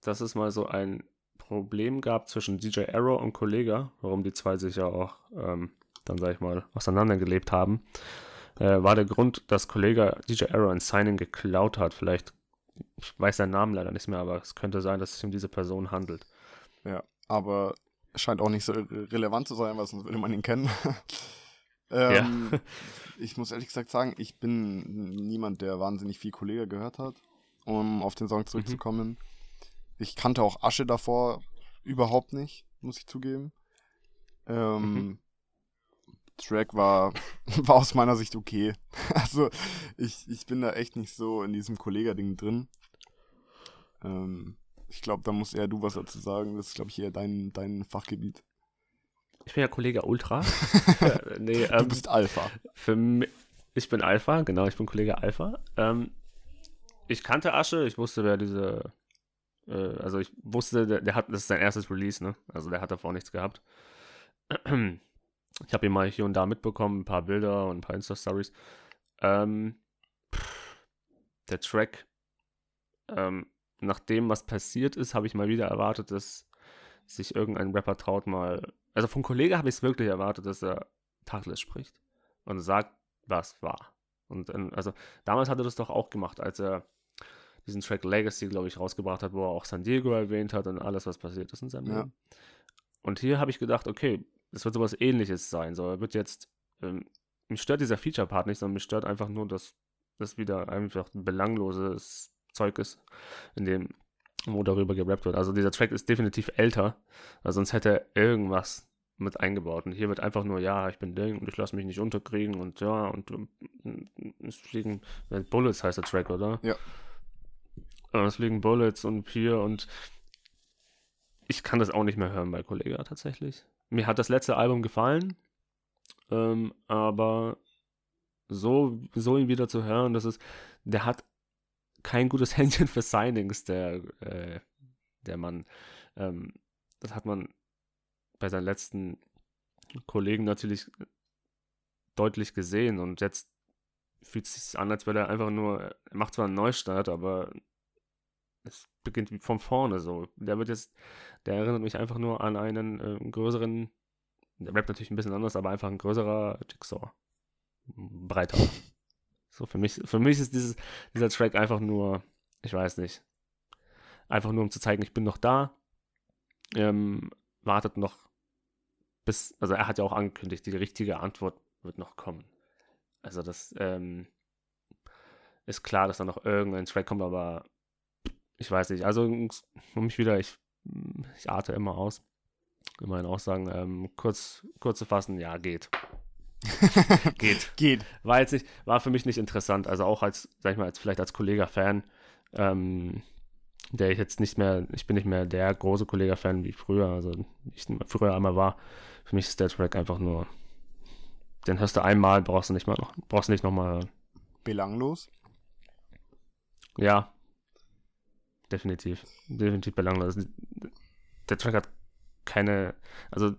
dass es mal so ein Problem gab zwischen DJ Arrow und Kollega, warum die zwei sich ja auch ähm, dann, sag ich mal, auseinandergelebt haben, äh, war der Grund, dass Kollega DJ Arrow ein Signing geklaut hat. Vielleicht, ich weiß seinen Namen leider nicht mehr, aber es könnte sein, dass es sich um diese Person handelt. ja, aber scheint auch nicht so re- relevant zu sein, weil sonst würde man ihn kennen. ähm, Ich muss ehrlich gesagt sagen, ich bin niemand, der wahnsinnig viel Kollege gehört hat, um auf den Song zurückzukommen. Ich kannte auch Asche davor überhaupt nicht, muss ich zugeben. Ähm, Mhm. Track war, war aus meiner Sicht okay. Also ich, ich bin da echt nicht so in diesem Kollega-Ding drin. Ähm, ich glaube, da musst eher du was dazu sagen. Das ist, glaube ich, eher dein, dein Fachgebiet. Ich bin ja Kollege Ultra. Äh, nee, Du ähm, bist Alpha. Für mich, ich bin Alpha, genau, ich bin Kollege Alpha. Ähm, ich kannte Asche, ich wusste, wer diese, äh, also ich wusste, der, der hat, das ist sein erstes Release, ne? Also der hat davor nichts gehabt. Ich habe ihn mal hier und da mitbekommen, ein paar Bilder und ein paar Insta-Stories. Ähm, der Track, ähm, nach dem, was passiert ist, habe ich mal wieder erwartet, dass sich irgendein Rapper traut mal. Also vom Kollege habe ich es wirklich erwartet, dass er Tacheles spricht und sagt, was war. Und ähm, also damals hat er das doch auch gemacht, als er diesen Track Legacy, glaube ich, rausgebracht hat, wo er auch San Diego erwähnt hat und alles, was passiert ist in seinem Ja. Leben. Und hier habe ich gedacht, okay, es wird sowas ähnliches sein. So, er wird jetzt, ähm, mich stört dieser Feature-Part nicht, sondern mich stört einfach nur, dass das wieder einfach ein belangloses Zeug ist, in dem, wo darüber gerappt wird. Also dieser Track ist definitiv älter, also sonst hätte er irgendwas mit eingebaut. Und hier wird einfach nur, ja, ich bin Ding und ich lasse mich nicht unterkriegen und ja, und ähm, es fliegen, äh, Bullets heißt der Track, oder? Ja. Äh, Es fliegen Bullets und hier und ich kann das auch nicht mehr hören bei Kollega tatsächlich. Mir hat das letzte Album gefallen, ähm, aber so, so ihn wieder zu hören, das ist, der hat kein gutes Händchen für Signings, der, äh, der Mann. Ähm, das hat man bei seinen letzten Kollegen natürlich deutlich gesehen und jetzt fühlt es sich an, als wäre er einfach nur, er macht zwar einen Neustart, aber es beginnt von vorne so. Der wird jetzt, der erinnert mich einfach nur an einen äh, größeren, der rappt natürlich ein bisschen anders, aber einfach ein größerer Jigsaw. Breiter. So, für mich, für mich ist dieses, dieser Track einfach nur, ich weiß nicht, einfach nur um zu zeigen, ich bin noch da. Ähm, wartet noch bis, also er hat ja auch angekündigt, die richtige Antwort wird noch kommen. Also das ähm, ist klar, dass da noch irgendein Track kommt, aber ich weiß nicht. Also um mich wieder, ich, ich arte immer aus. In Aussagen, ähm, kurz, kurz zu fassen, ja, geht. geht. Geht. War jetzt nicht, war für mich nicht interessant. Also auch als, sag ich mal, als vielleicht als Kollega-Fan, ähm, der ich jetzt nicht mehr, ich bin nicht mehr der große Kollega-Fan wie früher, also ich früher einmal war. Für mich ist der Track einfach nur, den hörst du einmal, brauchst du nicht mal noch, brauchst du nicht nochmal. Belanglos. Ja. Definitiv. Definitiv belanglos. Der Track hat keine, also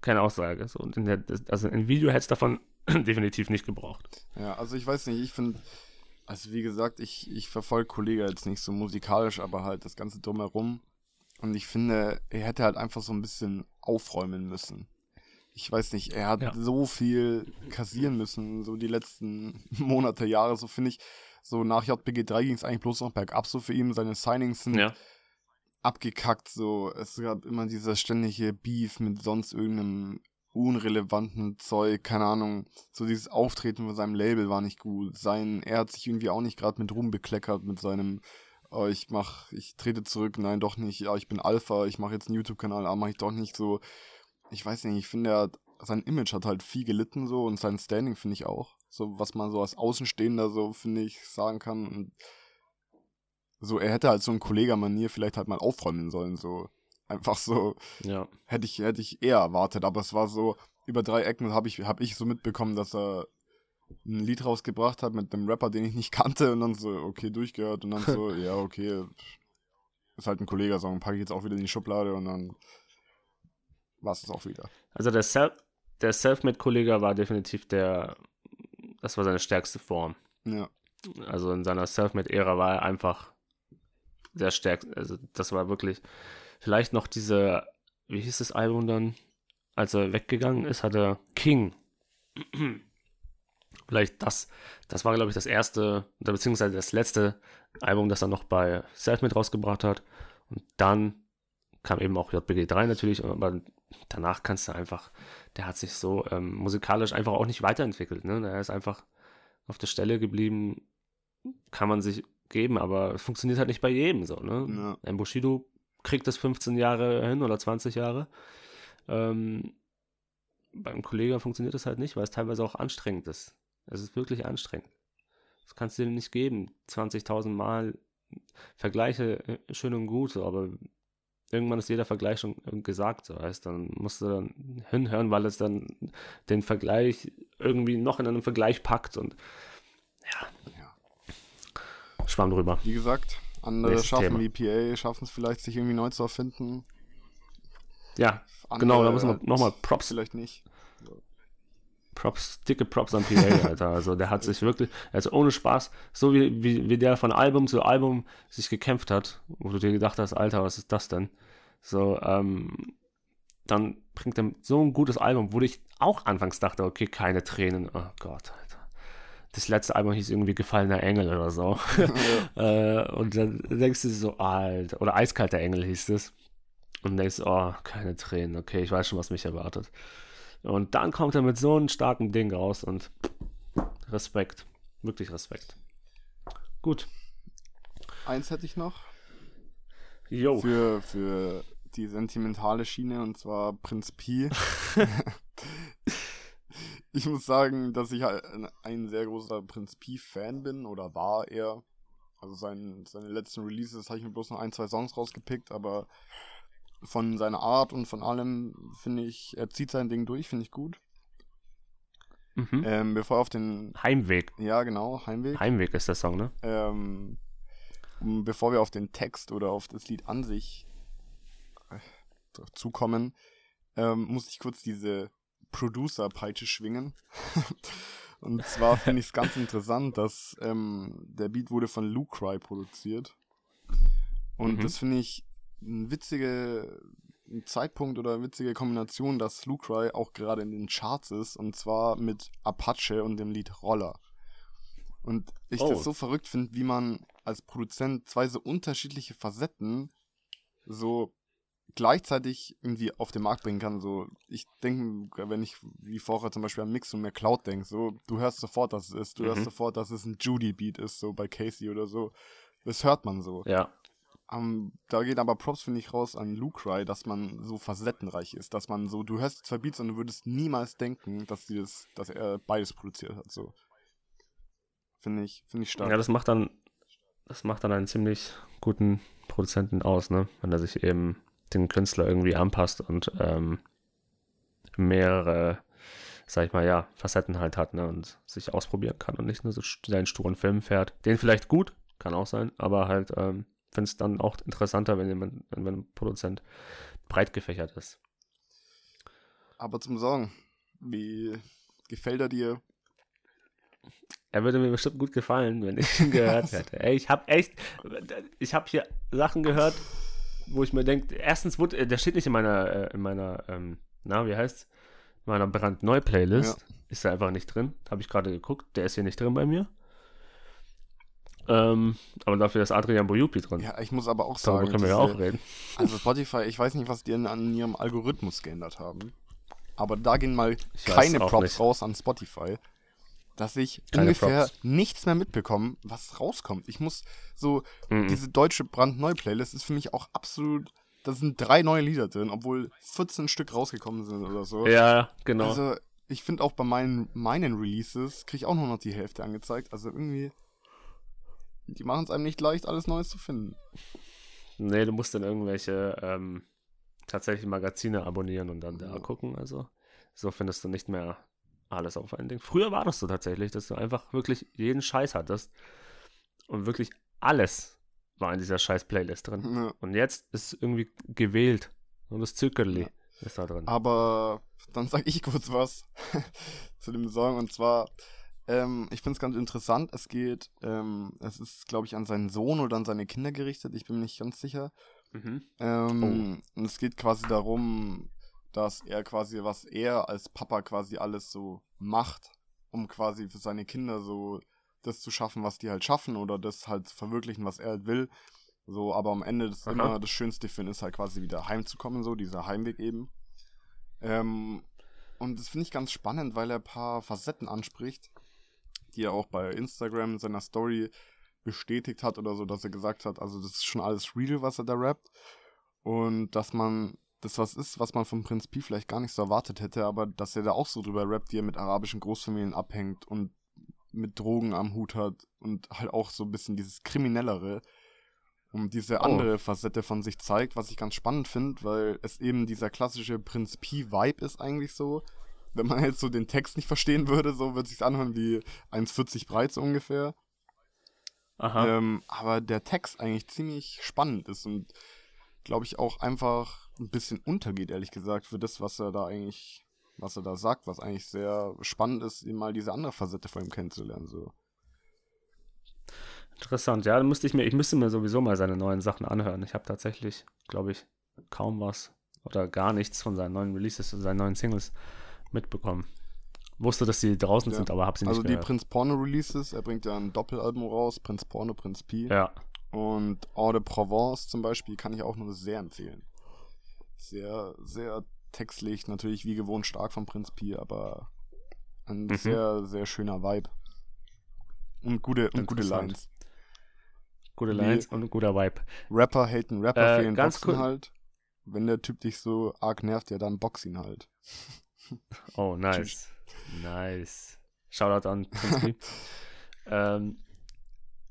keine Aussage. So, und in der, also ein Video hätte es davon definitiv nicht gebraucht. Ja, also ich weiß nicht, ich finde, also wie gesagt, ich, ich verfolge Kollega jetzt nicht so musikalisch, aber halt das Ganze drumherum. Und ich finde, er hätte halt einfach so ein bisschen aufräumen müssen. Ich weiß nicht, er hat Ja. so viel kassieren müssen, so die letzten Monate, Jahre, so finde ich. So nach JPG 3 ging es eigentlich bloß noch bergab so für ihn. Seine Signings sind Ja. abgekackt, so. Es gab immer dieser ständige Beef mit sonst irgendeinem unrelevanten Zeug, keine Ahnung. So dieses Auftreten von seinem Label war nicht gut. Sein, er hat sich irgendwie auch nicht gerade mit Ruhm bekleckert mit seinem, oh, ich mach, ich trete zurück, nein, doch nicht, ja, ich bin Alpha, ich mache jetzt einen YouTube-Kanal, aber mache ich doch nicht so. ich weiß nicht, ich finde, er hat, sein Image hat halt viel gelitten so und sein Standing finde ich auch. So, was man so als Außenstehender so, finde ich, sagen kann. Und so, er hätte halt so ein Kollegermanier vielleicht halt mal aufräumen sollen, so. Einfach so. Ja. Hätte ich, hätte ich eher erwartet, aber es war so, über drei Ecken habe ich, hab ich so mitbekommen, dass er ein Lied rausgebracht hat mit einem Rapper, den ich nicht kannte und dann so, okay, durchgehört und dann so, ja, okay, ist halt ein Kollegersong, packe ich jetzt auch wieder in die Schublade und dann war es auch wieder. Also der, Self, der Selfmade-Kollege war definitiv der, das war seine stärkste Form. Ja. Also in seiner Selfmade-Ära war er einfach sehr stark. Also das war wirklich, vielleicht noch diese, wie hieß das Album dann, als er weggegangen ist, hat er King. Vielleicht das, das war, glaube ich, das erste, beziehungsweise das letzte Album, das er noch bei Selfmade rausgebracht hat. Und dann kam eben auch JBG 3 natürlich, aber danach kannst du einfach, der hat sich so ähm, musikalisch einfach auch nicht weiterentwickelt. Ne? Er ist einfach auf der Stelle geblieben, kann man sich geben, aber es funktioniert halt nicht bei jedem so. Ne? Ja. Ein Bushido kriegt das 15 Jahre hin oder 20 Jahre. Ähm, beim Kollegen funktioniert das halt nicht, weil es teilweise auch anstrengend ist. Es ist wirklich anstrengend. Das kannst du dir nicht geben. 20.000 Mal Vergleiche äh, schön und gut, aber irgendwann ist jeder Vergleich schon gesagt, so heißt, dann musst du dann hinhören, weil es dann den Vergleich irgendwie noch in einem Vergleich packt und ja. ja. Schwamm drüber. Wie gesagt, andere Nächstes schaffen wie PA, schaffen es vielleicht, sich irgendwie neu zu erfinden. Ja, andere, genau, da müssen wir nochmal Props. Vielleicht nicht. Props, dicke Props an PA, Alter. Also der hat sich wirklich, also ohne Spaß, so wie, wie, wie der von Album zu Album sich gekämpft hat, wo du dir gedacht hast, Alter, was ist das denn? So, ähm, dann bringt er so ein gutes Album, wo ich auch anfangs dachte, okay, keine Tränen. Oh Gott, Alter. Das letzte Album hieß irgendwie Gefallener Engel oder so. äh, und dann denkst du so, Alter, oder Eiskalter Engel hieß es. Und denkst, oh, keine Tränen, okay, ich weiß schon, was mich erwartet. Und dann kommt er mit so einem starken Ding raus und Respekt. Wirklich Respekt. Gut. Eins hätte ich noch. Jo. Für, für die sentimentale Schiene und zwar Prinz Pi. ich muss sagen, dass ich halt ein sehr großer Prinz Pi-Fan bin oder war er. Also sein, seine letzten Releases habe ich mir bloß noch ein, zwei Songs rausgepickt, aber von seiner Art und von allem finde ich, er zieht sein Ding durch, finde ich gut. Mhm. Ähm, bevor auf den Heimweg. Ja, genau, Heimweg. Heimweg ist der Song, ne? Ähm, bevor wir auf den Text oder auf das Lied an sich zukommen, ähm, muss ich kurz diese Producer-Peitsche schwingen. und zwar finde ich es ganz interessant, dass ähm, der Beat wurde von Lucry produziert. Und mhm. das finde ich ein witziger Zeitpunkt oder eine witzige Kombination, dass Lucry auch gerade in den Charts ist und zwar mit Apache und dem Lied Roller. Und ich oh. das so verrückt finde, wie man als Produzent zwei so unterschiedliche Facetten so gleichzeitig irgendwie auf den Markt bringen kann. So, ich denke, wenn ich wie vorher zum Beispiel an Mix und mehr Cloud denke, so, du hörst sofort, dass es ist, du mhm. hörst sofort, dass es ein Judy-Beat ist, so bei Casey oder so. Das hört man so. Ja. Um, ähm, da geht aber Props, finde ich, raus an Lucry, dass man so facettenreich ist, dass man so, du hörst zwei Beats und du würdest niemals denken, dass, das, dass er beides produziert hat, so. Finde ich, finde ich stark. Ja, das macht dann, das macht dann einen ziemlich guten Produzenten aus, ne? Wenn er sich eben den Künstler irgendwie anpasst und ähm, mehrere, sag ich mal, ja, Facetten halt hat, ne? Und sich ausprobieren kann und nicht nur so seinen sturen Film fährt. Den vielleicht gut, kann auch sein, aber halt, ähm, finde es dann auch interessanter, wenn jemand, wenn ein Produzent breit gefächert ist. Aber zum Song, wie gefällt er dir? Er würde mir bestimmt gut gefallen, wenn ich ihn gehört hätte. Ey, ich habe echt, ich habe hier Sachen gehört, wo ich mir denke, erstens, wurde, der steht nicht in meiner, äh, in meiner, ähm, na, wie heißt in meiner brandneu Playlist. Ja. Ist er einfach nicht drin. Habe ich gerade geguckt. Der ist hier nicht drin bei mir. Ähm, aber dafür ist Adrian Bojupi drin. Ja, ich muss aber auch sagen. Darüber können wir ja auch reden. Also Spotify, ich weiß nicht, was die an ihrem Algorithmus geändert haben. Aber da gehen mal ich keine Props nicht. raus an Spotify. Dass ich keine ungefähr Props. nichts mehr mitbekomme, was rauskommt. Ich muss so, mhm. diese deutsche brandneu Playlist ist für mich auch absolut da sind drei neue Lieder drin, obwohl 14 Stück rausgekommen sind oder so. Ja, genau. Also, ich finde auch bei meinen, meinen Releases kriege ich auch nur noch die Hälfte angezeigt. Also irgendwie, die machen es einem nicht leicht, alles Neues zu finden. Nee, du musst dann irgendwelche ähm, tatsächlich Magazine abonnieren und dann da Ja. gucken. Also so findest du nicht mehr alles auf ein Ding. Früher war das so tatsächlich, dass du einfach wirklich jeden Scheiß hattest und wirklich alles war in dieser scheiß Playlist drin. Ja. Und jetzt ist irgendwie gewählt und das Zückerli Ja. ist da drin. Aber dann sage ich kurz was zu dem Song und zwar, ähm, ich finde es ganz interessant. Es geht, ähm, es ist, glaube ich, an seinen Sohn oder an seine Kinder gerichtet. Ich bin mir nicht ganz sicher. Mhm. Ähm, Und es geht quasi darum, dass er quasi, was er als Papa quasi alles so macht, um quasi für seine Kinder so das zu schaffen, was die halt schaffen oder das halt zu verwirklichen, was er halt will. So, aber am Ende das Aha. immer das Schönste für ihn ist halt quasi wieder heimzukommen, so dieser Heimweg eben. Ähm, und das finde ich ganz spannend, weil er ein paar Facetten anspricht, die er auch bei Instagram in seiner Story bestätigt hat oder so, dass er gesagt hat, also das ist schon alles real, was er da rappt. Und dass man das was ist, was man vom Prinz Pi vielleicht gar nicht so erwartet hätte, aber dass er da auch so drüber rappt, wie er mit arabischen Großfamilien abhängt und mit Drogen am Hut hat und halt auch so ein bisschen dieses Kriminellere und diese Oh. andere Facette von sich zeigt, was ich ganz spannend finde, weil es eben dieser klassische Prinz Pi-Vibe ist eigentlich so. Wenn man jetzt so den Text nicht verstehen würde, so wird es sich anhören wie 1,40 breit so ungefähr. Aha. Ähm, aber der Text eigentlich ziemlich spannend ist und glaube ich auch einfach ein bisschen untergeht, ehrlich gesagt, für das, was er da eigentlich, was er da sagt, was eigentlich sehr spannend ist, ihm mal diese andere Facette von ihm kennenzulernen. So. Interessant, ja, dann müsste ich mir, ich müsste mir sowieso mal seine neuen Sachen anhören. Ich habe tatsächlich, glaube ich, kaum was oder gar nichts von seinen neuen Releases und seinen neuen Singles mitbekommen. Wusste, dass sie draußen Ja. sind, aber habe sie nicht Also die gehört. Prinz Porno Releases, er bringt ja ein Doppelalbum raus, Prinz Porno, Prinz Pi. Ja, Und Eau de Provence zum Beispiel kann ich auch nur sehr empfehlen. Sehr, sehr textlich, natürlich wie gewohnt stark von Prinz Pi, aber ein Mhm. sehr, sehr schöner Vibe. Und gute, und gute. Lines. gute Wie- Lines und ein guter Vibe. Rapper hält einen Rapper Äh, für den ganz Boxen kurz- halt. Wenn der Typ dich so arg nervt, ja, dann box ihn halt. Oh, nice. Nice. Shoutout an Prinz Pi. ähm,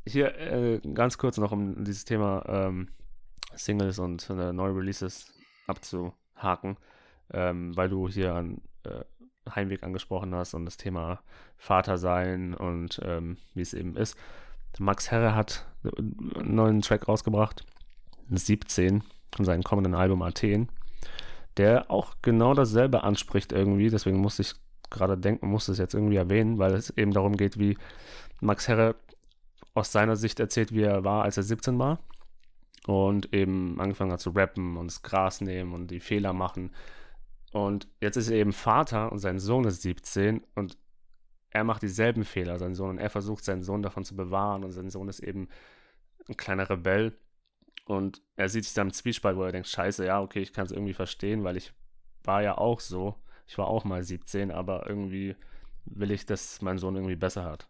hier äh, ganz kurz noch, um dieses Thema ähm, Singles und äh, neue Releases abzuhaken, ähm, weil du hier an äh, Heimweg angesprochen hast und das Thema Vater sein und ähm, wie es eben ist. Max Herre hat einen neuen Track rausgebracht, 17, von seinem kommenden Album Athen, der auch genau dasselbe anspricht irgendwie. Deswegen musste ich gerade denken, musste es jetzt irgendwie erwähnen, weil es eben darum geht, wie Max Herre aus seiner Sicht erzählt, wie er war, als er 17 war. Und eben angefangen hat zu rappen und das Gras nehmen und die Fehler machen. Und jetzt ist er eben Vater und sein Sohn ist 17 und er macht dieselben Fehler, sein Sohn, und er versucht seinen Sohn davon zu bewahren und sein Sohn ist eben ein kleiner Rebell und er sieht sich da im Zwiespalt, wo er denkt, scheiße, ja, okay, ich kann es irgendwie verstehen, weil ich war ja auch so, ich war auch mal 17, aber irgendwie will ich, dass mein Sohn irgendwie besser hat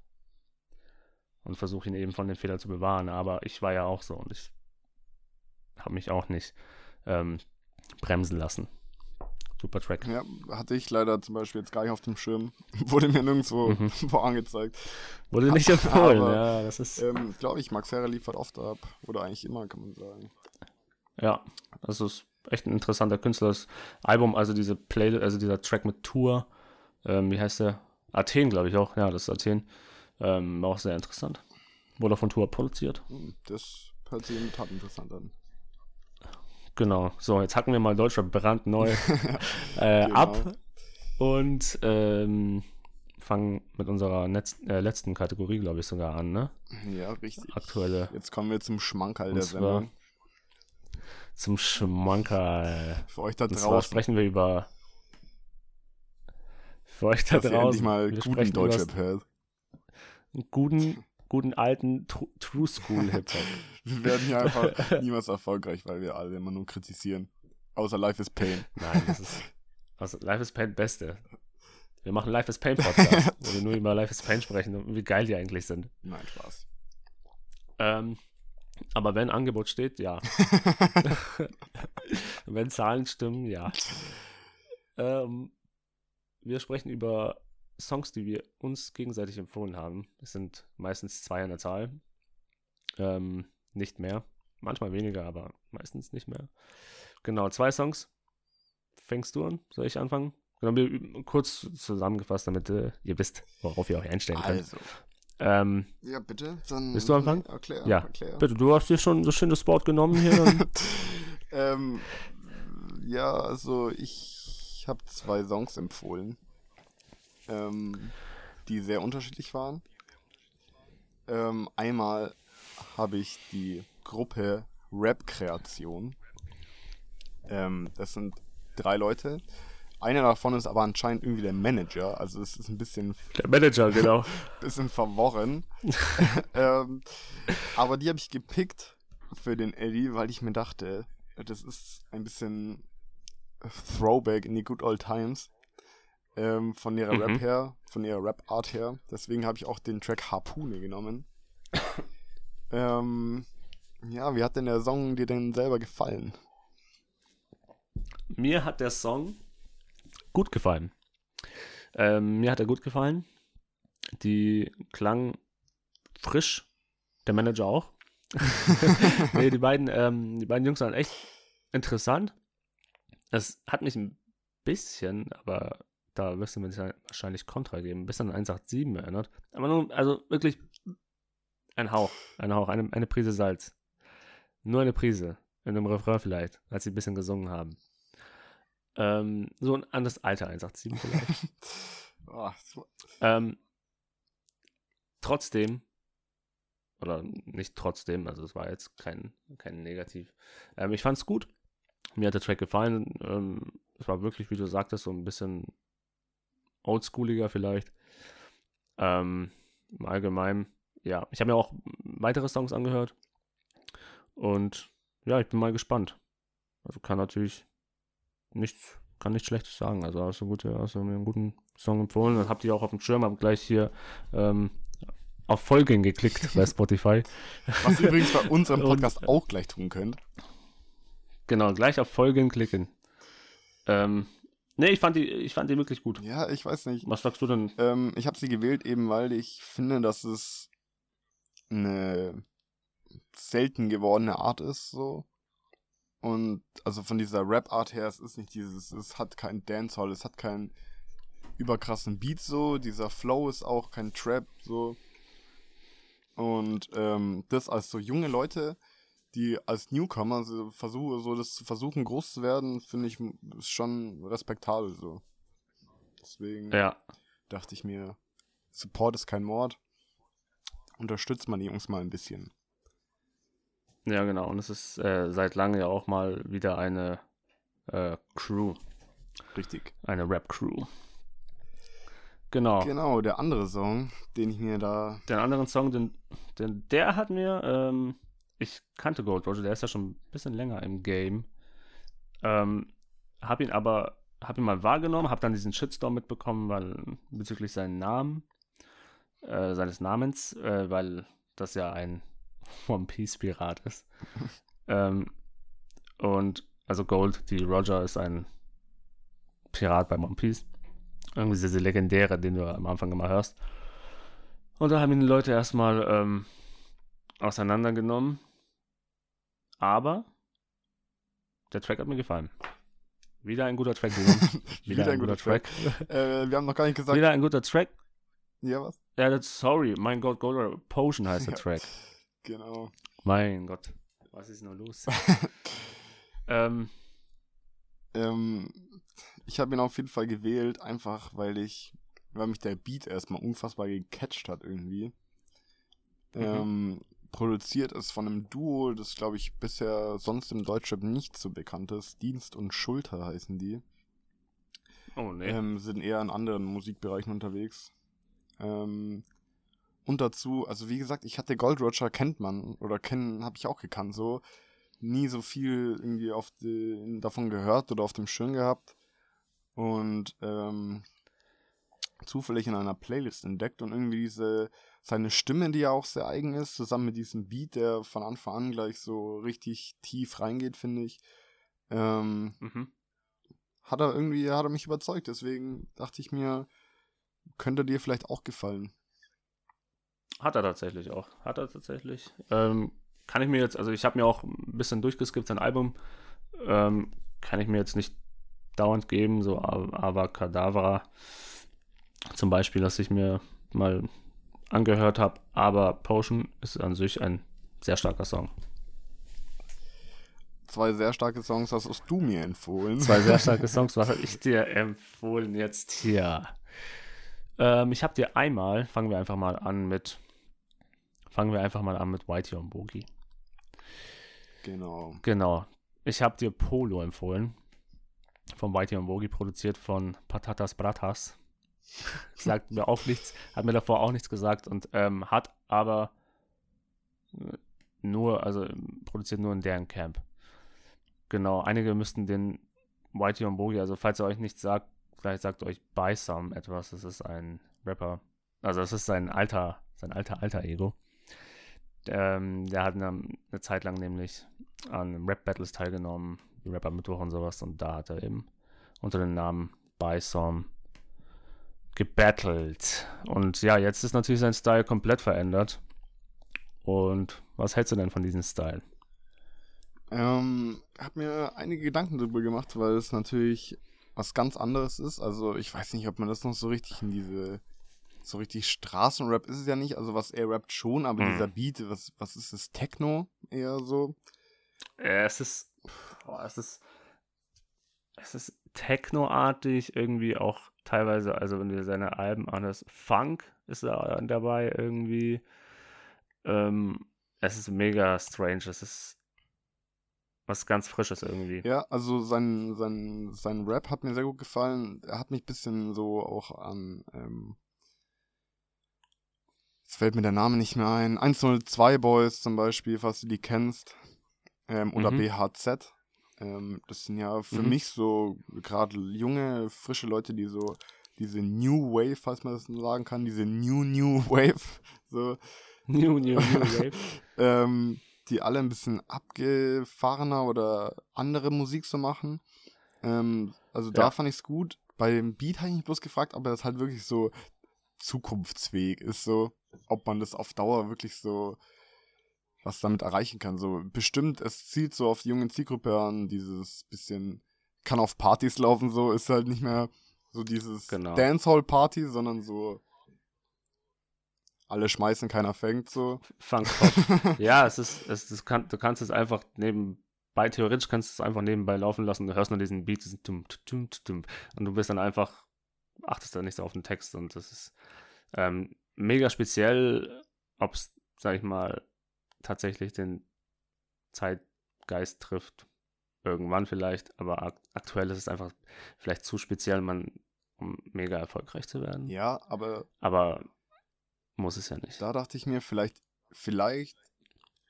und versuche ihn eben von den Fehlern zu bewahren, aber ich war ja auch so und ich habe mich auch nicht ähm, bremsen lassen. Super Track. Ja, hatte ich leider zum Beispiel jetzt gar nicht auf dem Schirm. Wurde mir nirgendwo Mhm. angezeigt. Wurde nicht empfohlen, Aber, ja, das ist, Ähm, Glaube ich, Max Herre liefert oft ab. Oder eigentlich immer, kann man sagen. ja, das ist echt ein interessanter Künstler. Das Album, also diese Play, also dieser Track mit Tour, ähm, wie heißt der? Athen, glaube ich auch, ja, das ist Athen. Ähm, war auch sehr interessant. Wurde von Tour produziert. Das hört sich in der Tat interessant an. Genau. So, jetzt hacken wir mal Deutschrap brandneu äh, Genau. ab und ähm, fangen mit unserer Netz, äh, letzten Kategorie, glaube ich, sogar an, ne? Ja, richtig. Aktuelle. Jetzt kommen wir zum Schmankerl der Sendung. Zum Schmankerl. Für euch da Und zwar draußen. sprechen wir über. Für euch da dass ihr endlich draußen. mal guten Deutschrap hört. Einen guten, guten alten Tru True School Hip-Hop. Wir werden hier einfach niemals erfolgreich, weil wir alle immer nur kritisieren. Außer Life is Pain. Nein, das ist. Also Life is Pain Beste. Wir machen Life is Pain Podcast, wo wir nur über Life is Pain sprechen und wie geil die eigentlich sind. Nein, Spaß. Ähm, Aber wenn Angebot steht, ja. wenn Zahlen stimmen, ja. Ähm, wir sprechen über Songs, die wir uns gegenseitig empfohlen haben. Es sind meistens zwei an der Zahl. Ähm, nicht mehr. Manchmal weniger, aber meistens nicht mehr. Genau, zwei Songs. Fängst du an? Soll ich anfangen? Genau, wir, kurz zusammengefasst, damit äh, ihr wisst, worauf ihr euch einstellen könnt. Also. Ähm, Ja, bitte. Dann Willst du anfangen? Erklär, Ja, erklär. bitte, du hast dir schon so schönes Board genommen hier. Ähm, ja, also ich habe zwei Songs empfohlen, ähm, die sehr unterschiedlich waren. Ähm, einmal habe ich die Gruppe Rap-Kreation. Ähm, das sind drei Leute. Einer davon ist aber anscheinend irgendwie der Manager, also es ist ein bisschen Der Manager, genau. bisschen verworren. ähm, aber die habe ich gepickt für den Eddie, weil ich mir dachte, das ist ein bisschen Throwback in die Good Old Times. Ähm, von ihrer Mhm. Rap her, von ihrer Rap-Art her. Deswegen habe ich auch den Track Harpune genommen. ähm, ja, wie hat denn der Song dir denn selber gefallen? Mir hat der Song gut gefallen. Ähm, mir hat er gut gefallen. Die klang frisch. Der Manager auch. nee, die beiden, ähm, die beiden Jungs waren echt interessant. Es hat mich ein bisschen, aber da wirst du mir wahrscheinlich Kontra geben, bisschen an 187 erinnert. Aber nun, also wirklich ein Hauch, ein Hauch, eine, eine Prise Salz. Nur eine Prise. In einem Refrain vielleicht, als sie ein bisschen gesungen haben. Ähm, so ein an das Alter 187 vielleicht. Ähm, trotzdem, oder nicht trotzdem, also es war jetzt kein, kein Negativ. Ähm, ich fand's gut. Mir hat der Track gefallen. Ähm, es war wirklich, wie du sagtest, so ein bisschen oldschooliger vielleicht. Ähm, Im Allgemeinen, ja. Ich habe mir auch weitere Songs angehört. Und ja, ich bin mal gespannt. Also kann natürlich nichts, kann nichts Schlechtes sagen. Also hast du, gute, hast du mir einen guten Song empfohlen. Das habt ihr auch auf dem Schirm, hab gleich hier ähm, auf Folgen geklickt bei Spotify. Was ihr übrigens bei unserem Und- Podcast auch gleich tun könnt. Genau, gleich auf Folgen klicken. Ähm, nee, ich fand die, ich fand die wirklich gut. Ja, ich weiß nicht. Was sagst du denn? Ähm, ich habe sie gewählt eben, weil ich finde, dass es eine selten gewordene Art ist, so. Und also von dieser Rap-Art her, es ist nicht dieses, es hat kein Dancehall, es hat keinen überkrassen Beat so, dieser Flow ist auch kein Trap so. Und ähm, das als so junge Leute, die als Newcomer so versuche, so das zu versuchen, groß zu werden, finde ich ist schon respektabel so. Deswegen Ja, dachte ich mir, Support ist kein Mord. Unterstützt man die Jungs mal ein bisschen. ja, genau. Und es ist äh, seit langem ja auch mal wieder eine äh, Crew, Richtig. eine Rap-Crew. Genau. Genau, der andere Song, den ich mir da. Den anderen Song, den, den, der hat mir, ähm, ich kannte Gold Roger, der ist ja schon ein bisschen länger im Game. Ähm, hab ihn aber, hab ihn mal wahrgenommen, hab dann diesen Shitstorm mitbekommen, weil bezüglich seinen Namen, äh, seines Namens, äh, weil das ja ein One Piece Pirat ist. ähm, und also Gold, die Roger ist ein Pirat bei One Piece. Irgendwie diese legendäre, den du am Anfang immer hörst. Und da haben ihn die Leute erstmal ähm, auseinandergenommen. Aber der Track hat mir gefallen. Wieder ein guter Track, Simon. Wieder, ein guter Track. Äh, wir haben noch gar nicht gesagt. Wieder ein guter Track. Ja, was? Ja, das, sorry, mein Gott, Gold Potion heißt der Ja. Track. Genau. Mein Gott, was ist nur los? ähm, Ähm, ich habe ihn auf jeden Fall gewählt, einfach weil ich, weil mich der Beat erstmal unfassbar gecatcht hat irgendwie. Mhm. Ähm, produziert ist von einem Duo, das glaube ich bisher sonst im Deutschrap nicht so bekannt ist. Dienst und Schulter heißen die. oh nee. ähm, sind eher in anderen Musikbereichen unterwegs. Ähm, und dazu, also wie gesagt, ich hatte Gold Roger kennt man oder kennen habe ich auch gekannt so, nie so viel irgendwie auf die, davon gehört oder auf dem Schirm gehabt und ähm, zufällig in einer Playlist entdeckt und irgendwie diese, seine Stimme, die ja auch sehr eigen ist, zusammen mit diesem Beat, der von Anfang an gleich so richtig tief reingeht, finde ich, ähm, Mhm. hat er irgendwie, hat er mich überzeugt. Deswegen dachte ich mir, könnte dir vielleicht auch gefallen. Hat er tatsächlich auch. Hat er tatsächlich. Ähm, kann ich mir jetzt, also ich habe mir auch ein bisschen durchgeskippt, sein Album. Ähm, kann ich mir jetzt nicht dauernd geben, so aber Kadavra zum Beispiel, dass ich mir mal angehört habe. Aber Potion ist an sich ein sehr starker Song. Zwei sehr starke Songs hast du mir empfohlen. Zwei sehr starke Songs. Was habe ich dir empfohlen jetzt hier? Ähm, ich habe dir einmal, fangen wir einfach mal an mit, fangen wir einfach mal an mit Whitey und Boogie. Genau. Genau. Ich habe dir Polo empfohlen. Von Whitey und Boogie, produziert von Patatas Bratas. Sagt mir auch nichts, hat mir davor auch nichts gesagt und ähm, hat aber nur, also produziert nur in deren Camp. Genau, einige müssten den Whitey und Boogie, also falls er euch nichts sagt, vielleicht sagt euch Bysam etwas. Das ist ein Rapper. Also das ist sein alter, sein alter, alter Ego. Ähm, der hat eine, eine, Zeit lang nämlich an Rap-Battles teilgenommen, wie Rapper Mittwoch und sowas, und da hat er eben unter dem Namen Bysam gebattelt. Und ja, jetzt ist natürlich sein Style komplett verändert. Und was hältst du denn von diesem Style? Ähm, hab mir einige Gedanken darüber gemacht, weil es natürlich was ganz anderes ist. Also ich weiß nicht, ob man das noch so richtig in diese so richtig Straßenrap ist es ja nicht. Also was er rappt schon, aber hm. dieser Beat, was was ist das Techno eher so? Es ist oh, es ist es ist Technoartig irgendwie auch teilweise, also wenn du seine Alben anhörst, Funk ist da dabei irgendwie. Ähm, es ist mega strange. Es ist was ganz Frisches irgendwie. Ja, also sein, sein, sein Rap hat mir sehr gut gefallen. Er hat mich ein bisschen so auch an. Ähm, jetzt fällt mir der Name nicht mehr ein. 102 Boys zum Beispiel, falls du die kennst. Ähm, oder mhm. BHZ. Ähm, das sind ja für mhm. mich so gerade junge, frische Leute, die so diese New Wave, falls man das sagen kann, diese New New Wave, so. New New New Wave. ähm, die alle ein bisschen abgefahrener oder andere Musik so machen. Ähm, also da fand ich es gut. Bei dem Beat habe ich mich bloß gefragt, ob er das halt wirklich so zukunftsfähig ist, so, ob man das auf Dauer wirklich so was damit erreichen kann. So bestimmt, es zielt so auf die junge Zielgruppe an, dieses bisschen kann auf Partys laufen, so ist halt nicht mehr so dieses genau. Dancehall-Party, sondern so alle schmeißen, keiner fängt so. Funkpop. ja, es ist, es, es kann, du kannst es einfach nebenbei, theoretisch kannst du es einfach nebenbei laufen lassen, du hörst nur diesen Beat, diesen tum, tum, tum, und du bist dann einfach, achtest da nicht so auf den Text und das ist ähm, mega speziell, ob es, sag ich mal, tatsächlich den Zeitgeist trifft. Irgendwann vielleicht, aber ak aktuell ist es einfach vielleicht zu speziell, man, um mega erfolgreich zu werden. Ja, aber. Aber muss es ja nicht. Da dachte ich mir, vielleicht, vielleicht,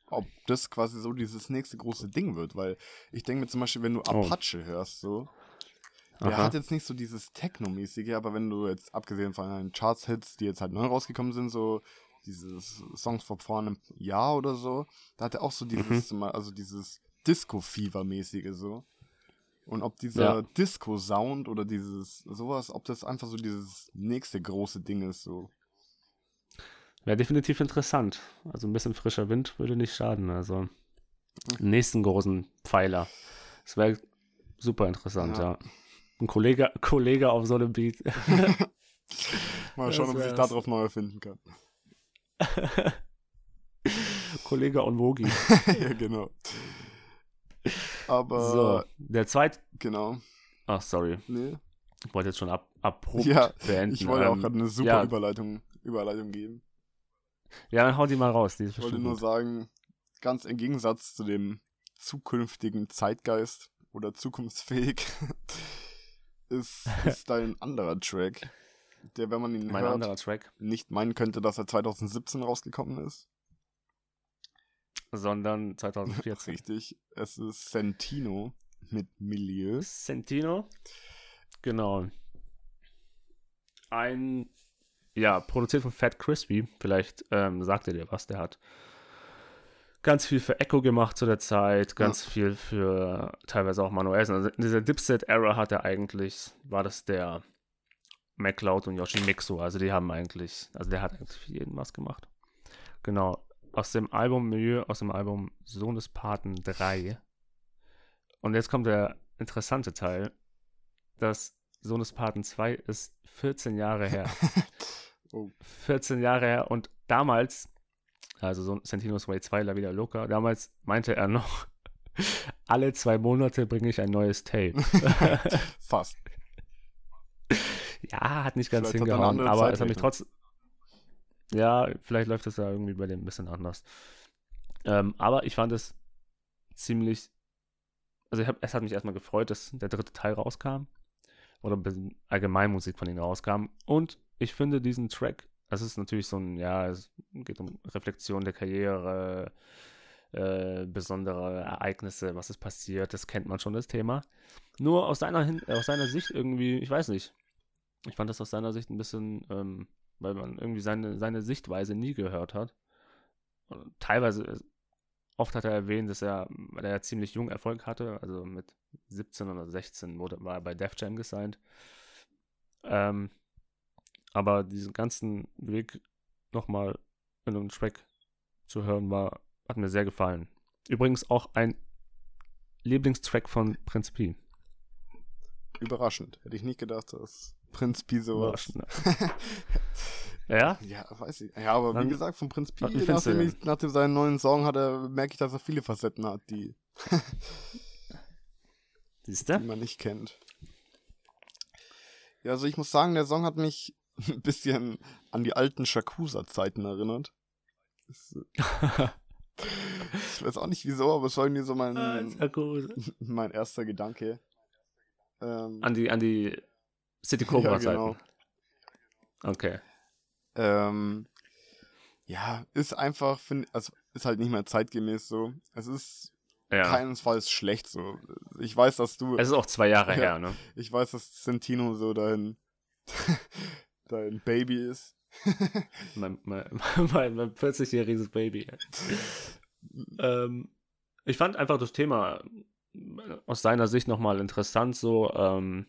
ob das quasi so dieses nächste große Ding wird, weil ich denke mir zum Beispiel, wenn du oh. Apache oh. hörst, so, der hat jetzt nicht so dieses Techno-mäßige, aber wenn du jetzt, abgesehen von den Charts-Hits, die jetzt halt neu rausgekommen sind, so diese Songs vor vor einem Jahr oder so, da hat er auch so dieses, mhm. also dieses Disco-Fever-mäßige so. Und ob dieser ja. Disco-Sound oder dieses sowas, ob das einfach so dieses nächste große Ding ist, so. Wäre definitiv interessant. Also ein bisschen frischer Wind würde nicht schaden. Also nächsten großen Pfeiler. Das wäre super interessant, ja. ja. Ein Kollege, Kollege auf so einem Beat. Mal schauen, ob sich darauf neu erfinden kann. Kollege Onwogi. ja, genau. Aber. So, der zweite. Genau. Ach, sorry. Nee. Ich wollte jetzt schon ab, abrupt ja, beenden. Ich wollte ähm, auch gerade eine super ja. Überleitung, Überleitung geben. Ja, dann hau die mal raus. Die ich wollte nur gut. sagen, ganz im Gegensatz zu dem zukünftigen Zeitgeist oder zukunftsfähig ist, ist ein anderer Track, der, wenn man ihn mein hört, anderer Track. nicht meinen könnte, dass er 2017 rausgekommen ist. Sondern 2014. Richtig, es ist Sentino mit Milieu. Sentino? Genau. ein, ja, produziert von Fat Crispy. Vielleicht ähm, sagt er dir was. Der hat ganz viel für Echo gemacht zu der Zeit, ganz ja. viel für teilweise auch Manuels. Also in dieser Dipset-Era hat er eigentlich, war das der MacLeod und Yoshimitsu. Also die haben eigentlich, also der hat eigentlich für jeden was gemacht. Genau. Aus dem Album Milieu, aus dem Album Sohn des Paten 3. Und jetzt kommt der interessante Teil. Das Sohn des Paten 2 ist 14 Jahre her. oh. 14 Jahre her und damals also so Sentinos Way 2, La Vida Loca. Damals meinte er noch, alle zwei Monate bringe ich ein neues Tape. Fast. Ja, hat nicht ganz vielleicht hingehauen, aber es hat mich trotzdem. Ja, vielleicht läuft es ja irgendwie bei dem ein bisschen anders. Ähm, aber ich fand es ziemlich. Also hab, es hat mich erstmal gefreut, dass der dritte Teil rauskam. Oder allgemein Musik von ihm rauskam. Und ich finde diesen Track das ist natürlich so ein, ja, es geht um Reflexion der Karriere, äh, besondere Ereignisse, was ist passiert, das kennt man schon, das Thema. Nur aus seiner, Hin aus seiner Sicht irgendwie, ich weiß nicht, ich fand das aus seiner Sicht ein bisschen, ähm, weil man irgendwie seine, seine Sichtweise nie gehört hat. Und teilweise, äh, oft hat er erwähnt, dass er, weil er ja ziemlich jung Erfolg hatte, also mit 17 oder 16 wurde, war er bei Def Jam gesigned. Ähm, aber diesen ganzen Weg nochmal in einem Track zu hören, war, hat mir sehr gefallen. Übrigens auch ein Lieblingstrack von Prinz P. Überraschend. Hätte ich nicht gedacht, dass Prinz P sowas. ja? Ja, weiß ich. Ja, aber Dann, wie gesagt, von Prinz P, nachdem, ich, nachdem seinen neuen Song hat, merke ich, dass er viele Facetten hat, die, Siehst du? die man nicht kennt. Ja, also ich muss sagen, der Song hat mich ein bisschen an die alten Shakusa-Zeiten erinnert. Das, ich weiß auch nicht wieso, aber es war irgendwie so mein, ah, mein erster Gedanke. Ähm, an die, an die City Cobra-Zeiten. Ja, genau. Okay. Ähm, ja, ist einfach, find, also ist halt nicht mehr zeitgemäß so. Es ist ja. keinesfalls schlecht so. Ich weiß, dass du. Es ist auch zwei Jahre ja, her, ne? Ich weiß, dass Sentino so dahin dein Baby ist. mein, mein, mein, mein 40-jähriges Baby. ähm, ich fand einfach das Thema aus seiner Sicht nochmal interessant, so, ähm, hm,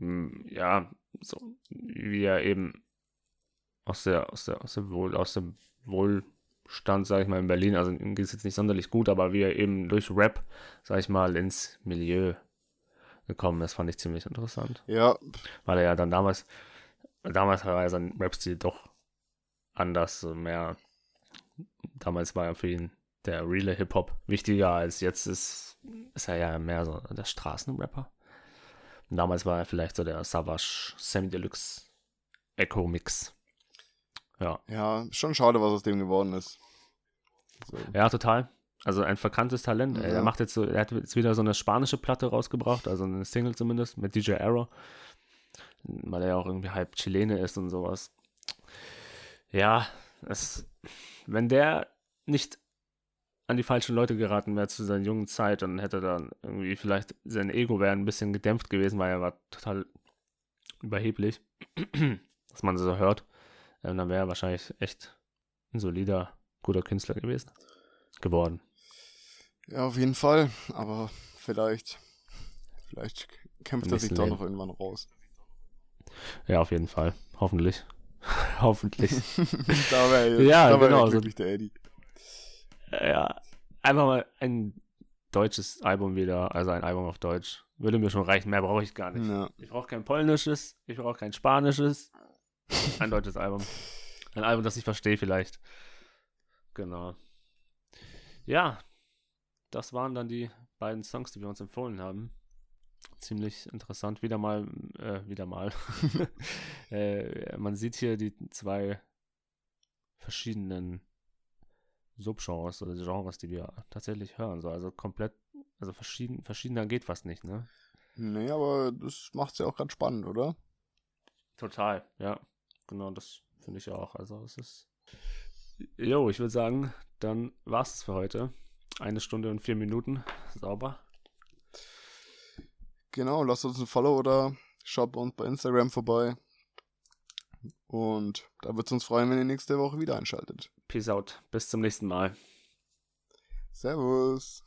ja, so, wie er eben aus der, aus der, aus der Wohl, aus dem Wohlstand, sag ich mal, in Berlin, also ihm geht es jetzt nicht sonderlich gut, aber wie er eben durch Rap, sag ich mal, ins Milieu gekommen ist, fand ich ziemlich interessant. Ja. Weil er ja dann damals, damals war ja sein Rap-Stil doch anders, mehr, damals war er für ihn der reale Hip-Hop wichtiger als jetzt ist, ist er ja mehr so der Straßenrapper. Und damals war er vielleicht so der Savage Semi-Deluxe Echo-Mix. Ja. Ja, schon schade, was aus dem geworden ist. So. Ja, total. Also ein verkanntes Talent. Ja. Er macht jetzt so, er hat jetzt wieder so eine spanische Platte rausgebracht, also eine Single zumindest, mit DJ Arrow. Weil er ja auch irgendwie halb Chilene ist und sowas. Ja, es, wenn der nicht an die falschen Leute geraten wäre zu seiner jungen Zeit, dann hätte dann irgendwie vielleicht sein Ego wäre ein bisschen gedämpft gewesen, weil er war total überheblich, was man so hört. Und dann wäre er wahrscheinlich echt ein solider, guter Künstler gewesen. Geworden. Ja, auf jeden Fall. Aber vielleicht, vielleicht kämpft er sich doch noch irgendwann raus. Ja, auf jeden Fall. Hoffentlich. Hoffentlich. da wäre ja, da genau, so, der Eddie. Ja, einfach mal ein deutsches Album wieder, also ein Album auf Deutsch. Würde mir schon reichen, mehr brauche ich gar nicht. Ja. Ich brauche kein polnisches, ich brauche kein spanisches. Ein deutsches Album. Ein Album, das ich verstehe vielleicht. Genau. Ja, das waren dann die beiden Songs, die wir uns empfohlen haben. Ziemlich interessant. Wieder mal, äh, wieder mal. äh, man sieht hier die zwei verschiedenen Subgenres oder Genres, die wir tatsächlich hören. So, also komplett, also verschieden, verschiedener geht fast nicht, ne? Nee, aber das macht es ja auch ganz spannend, oder? Total, ja. Genau, das finde ich auch. Also es ist. Jo, ich würde sagen, dann war es für heute. Eine Stunde und vier Minuten. Sauber. Genau, lasst uns ein Follow oder Schaut bei uns bei Instagram vorbei. Und da wird es uns freuen, wenn ihr nächste Woche wieder einschaltet. Peace out. Bis zum nächsten Mal. Servus.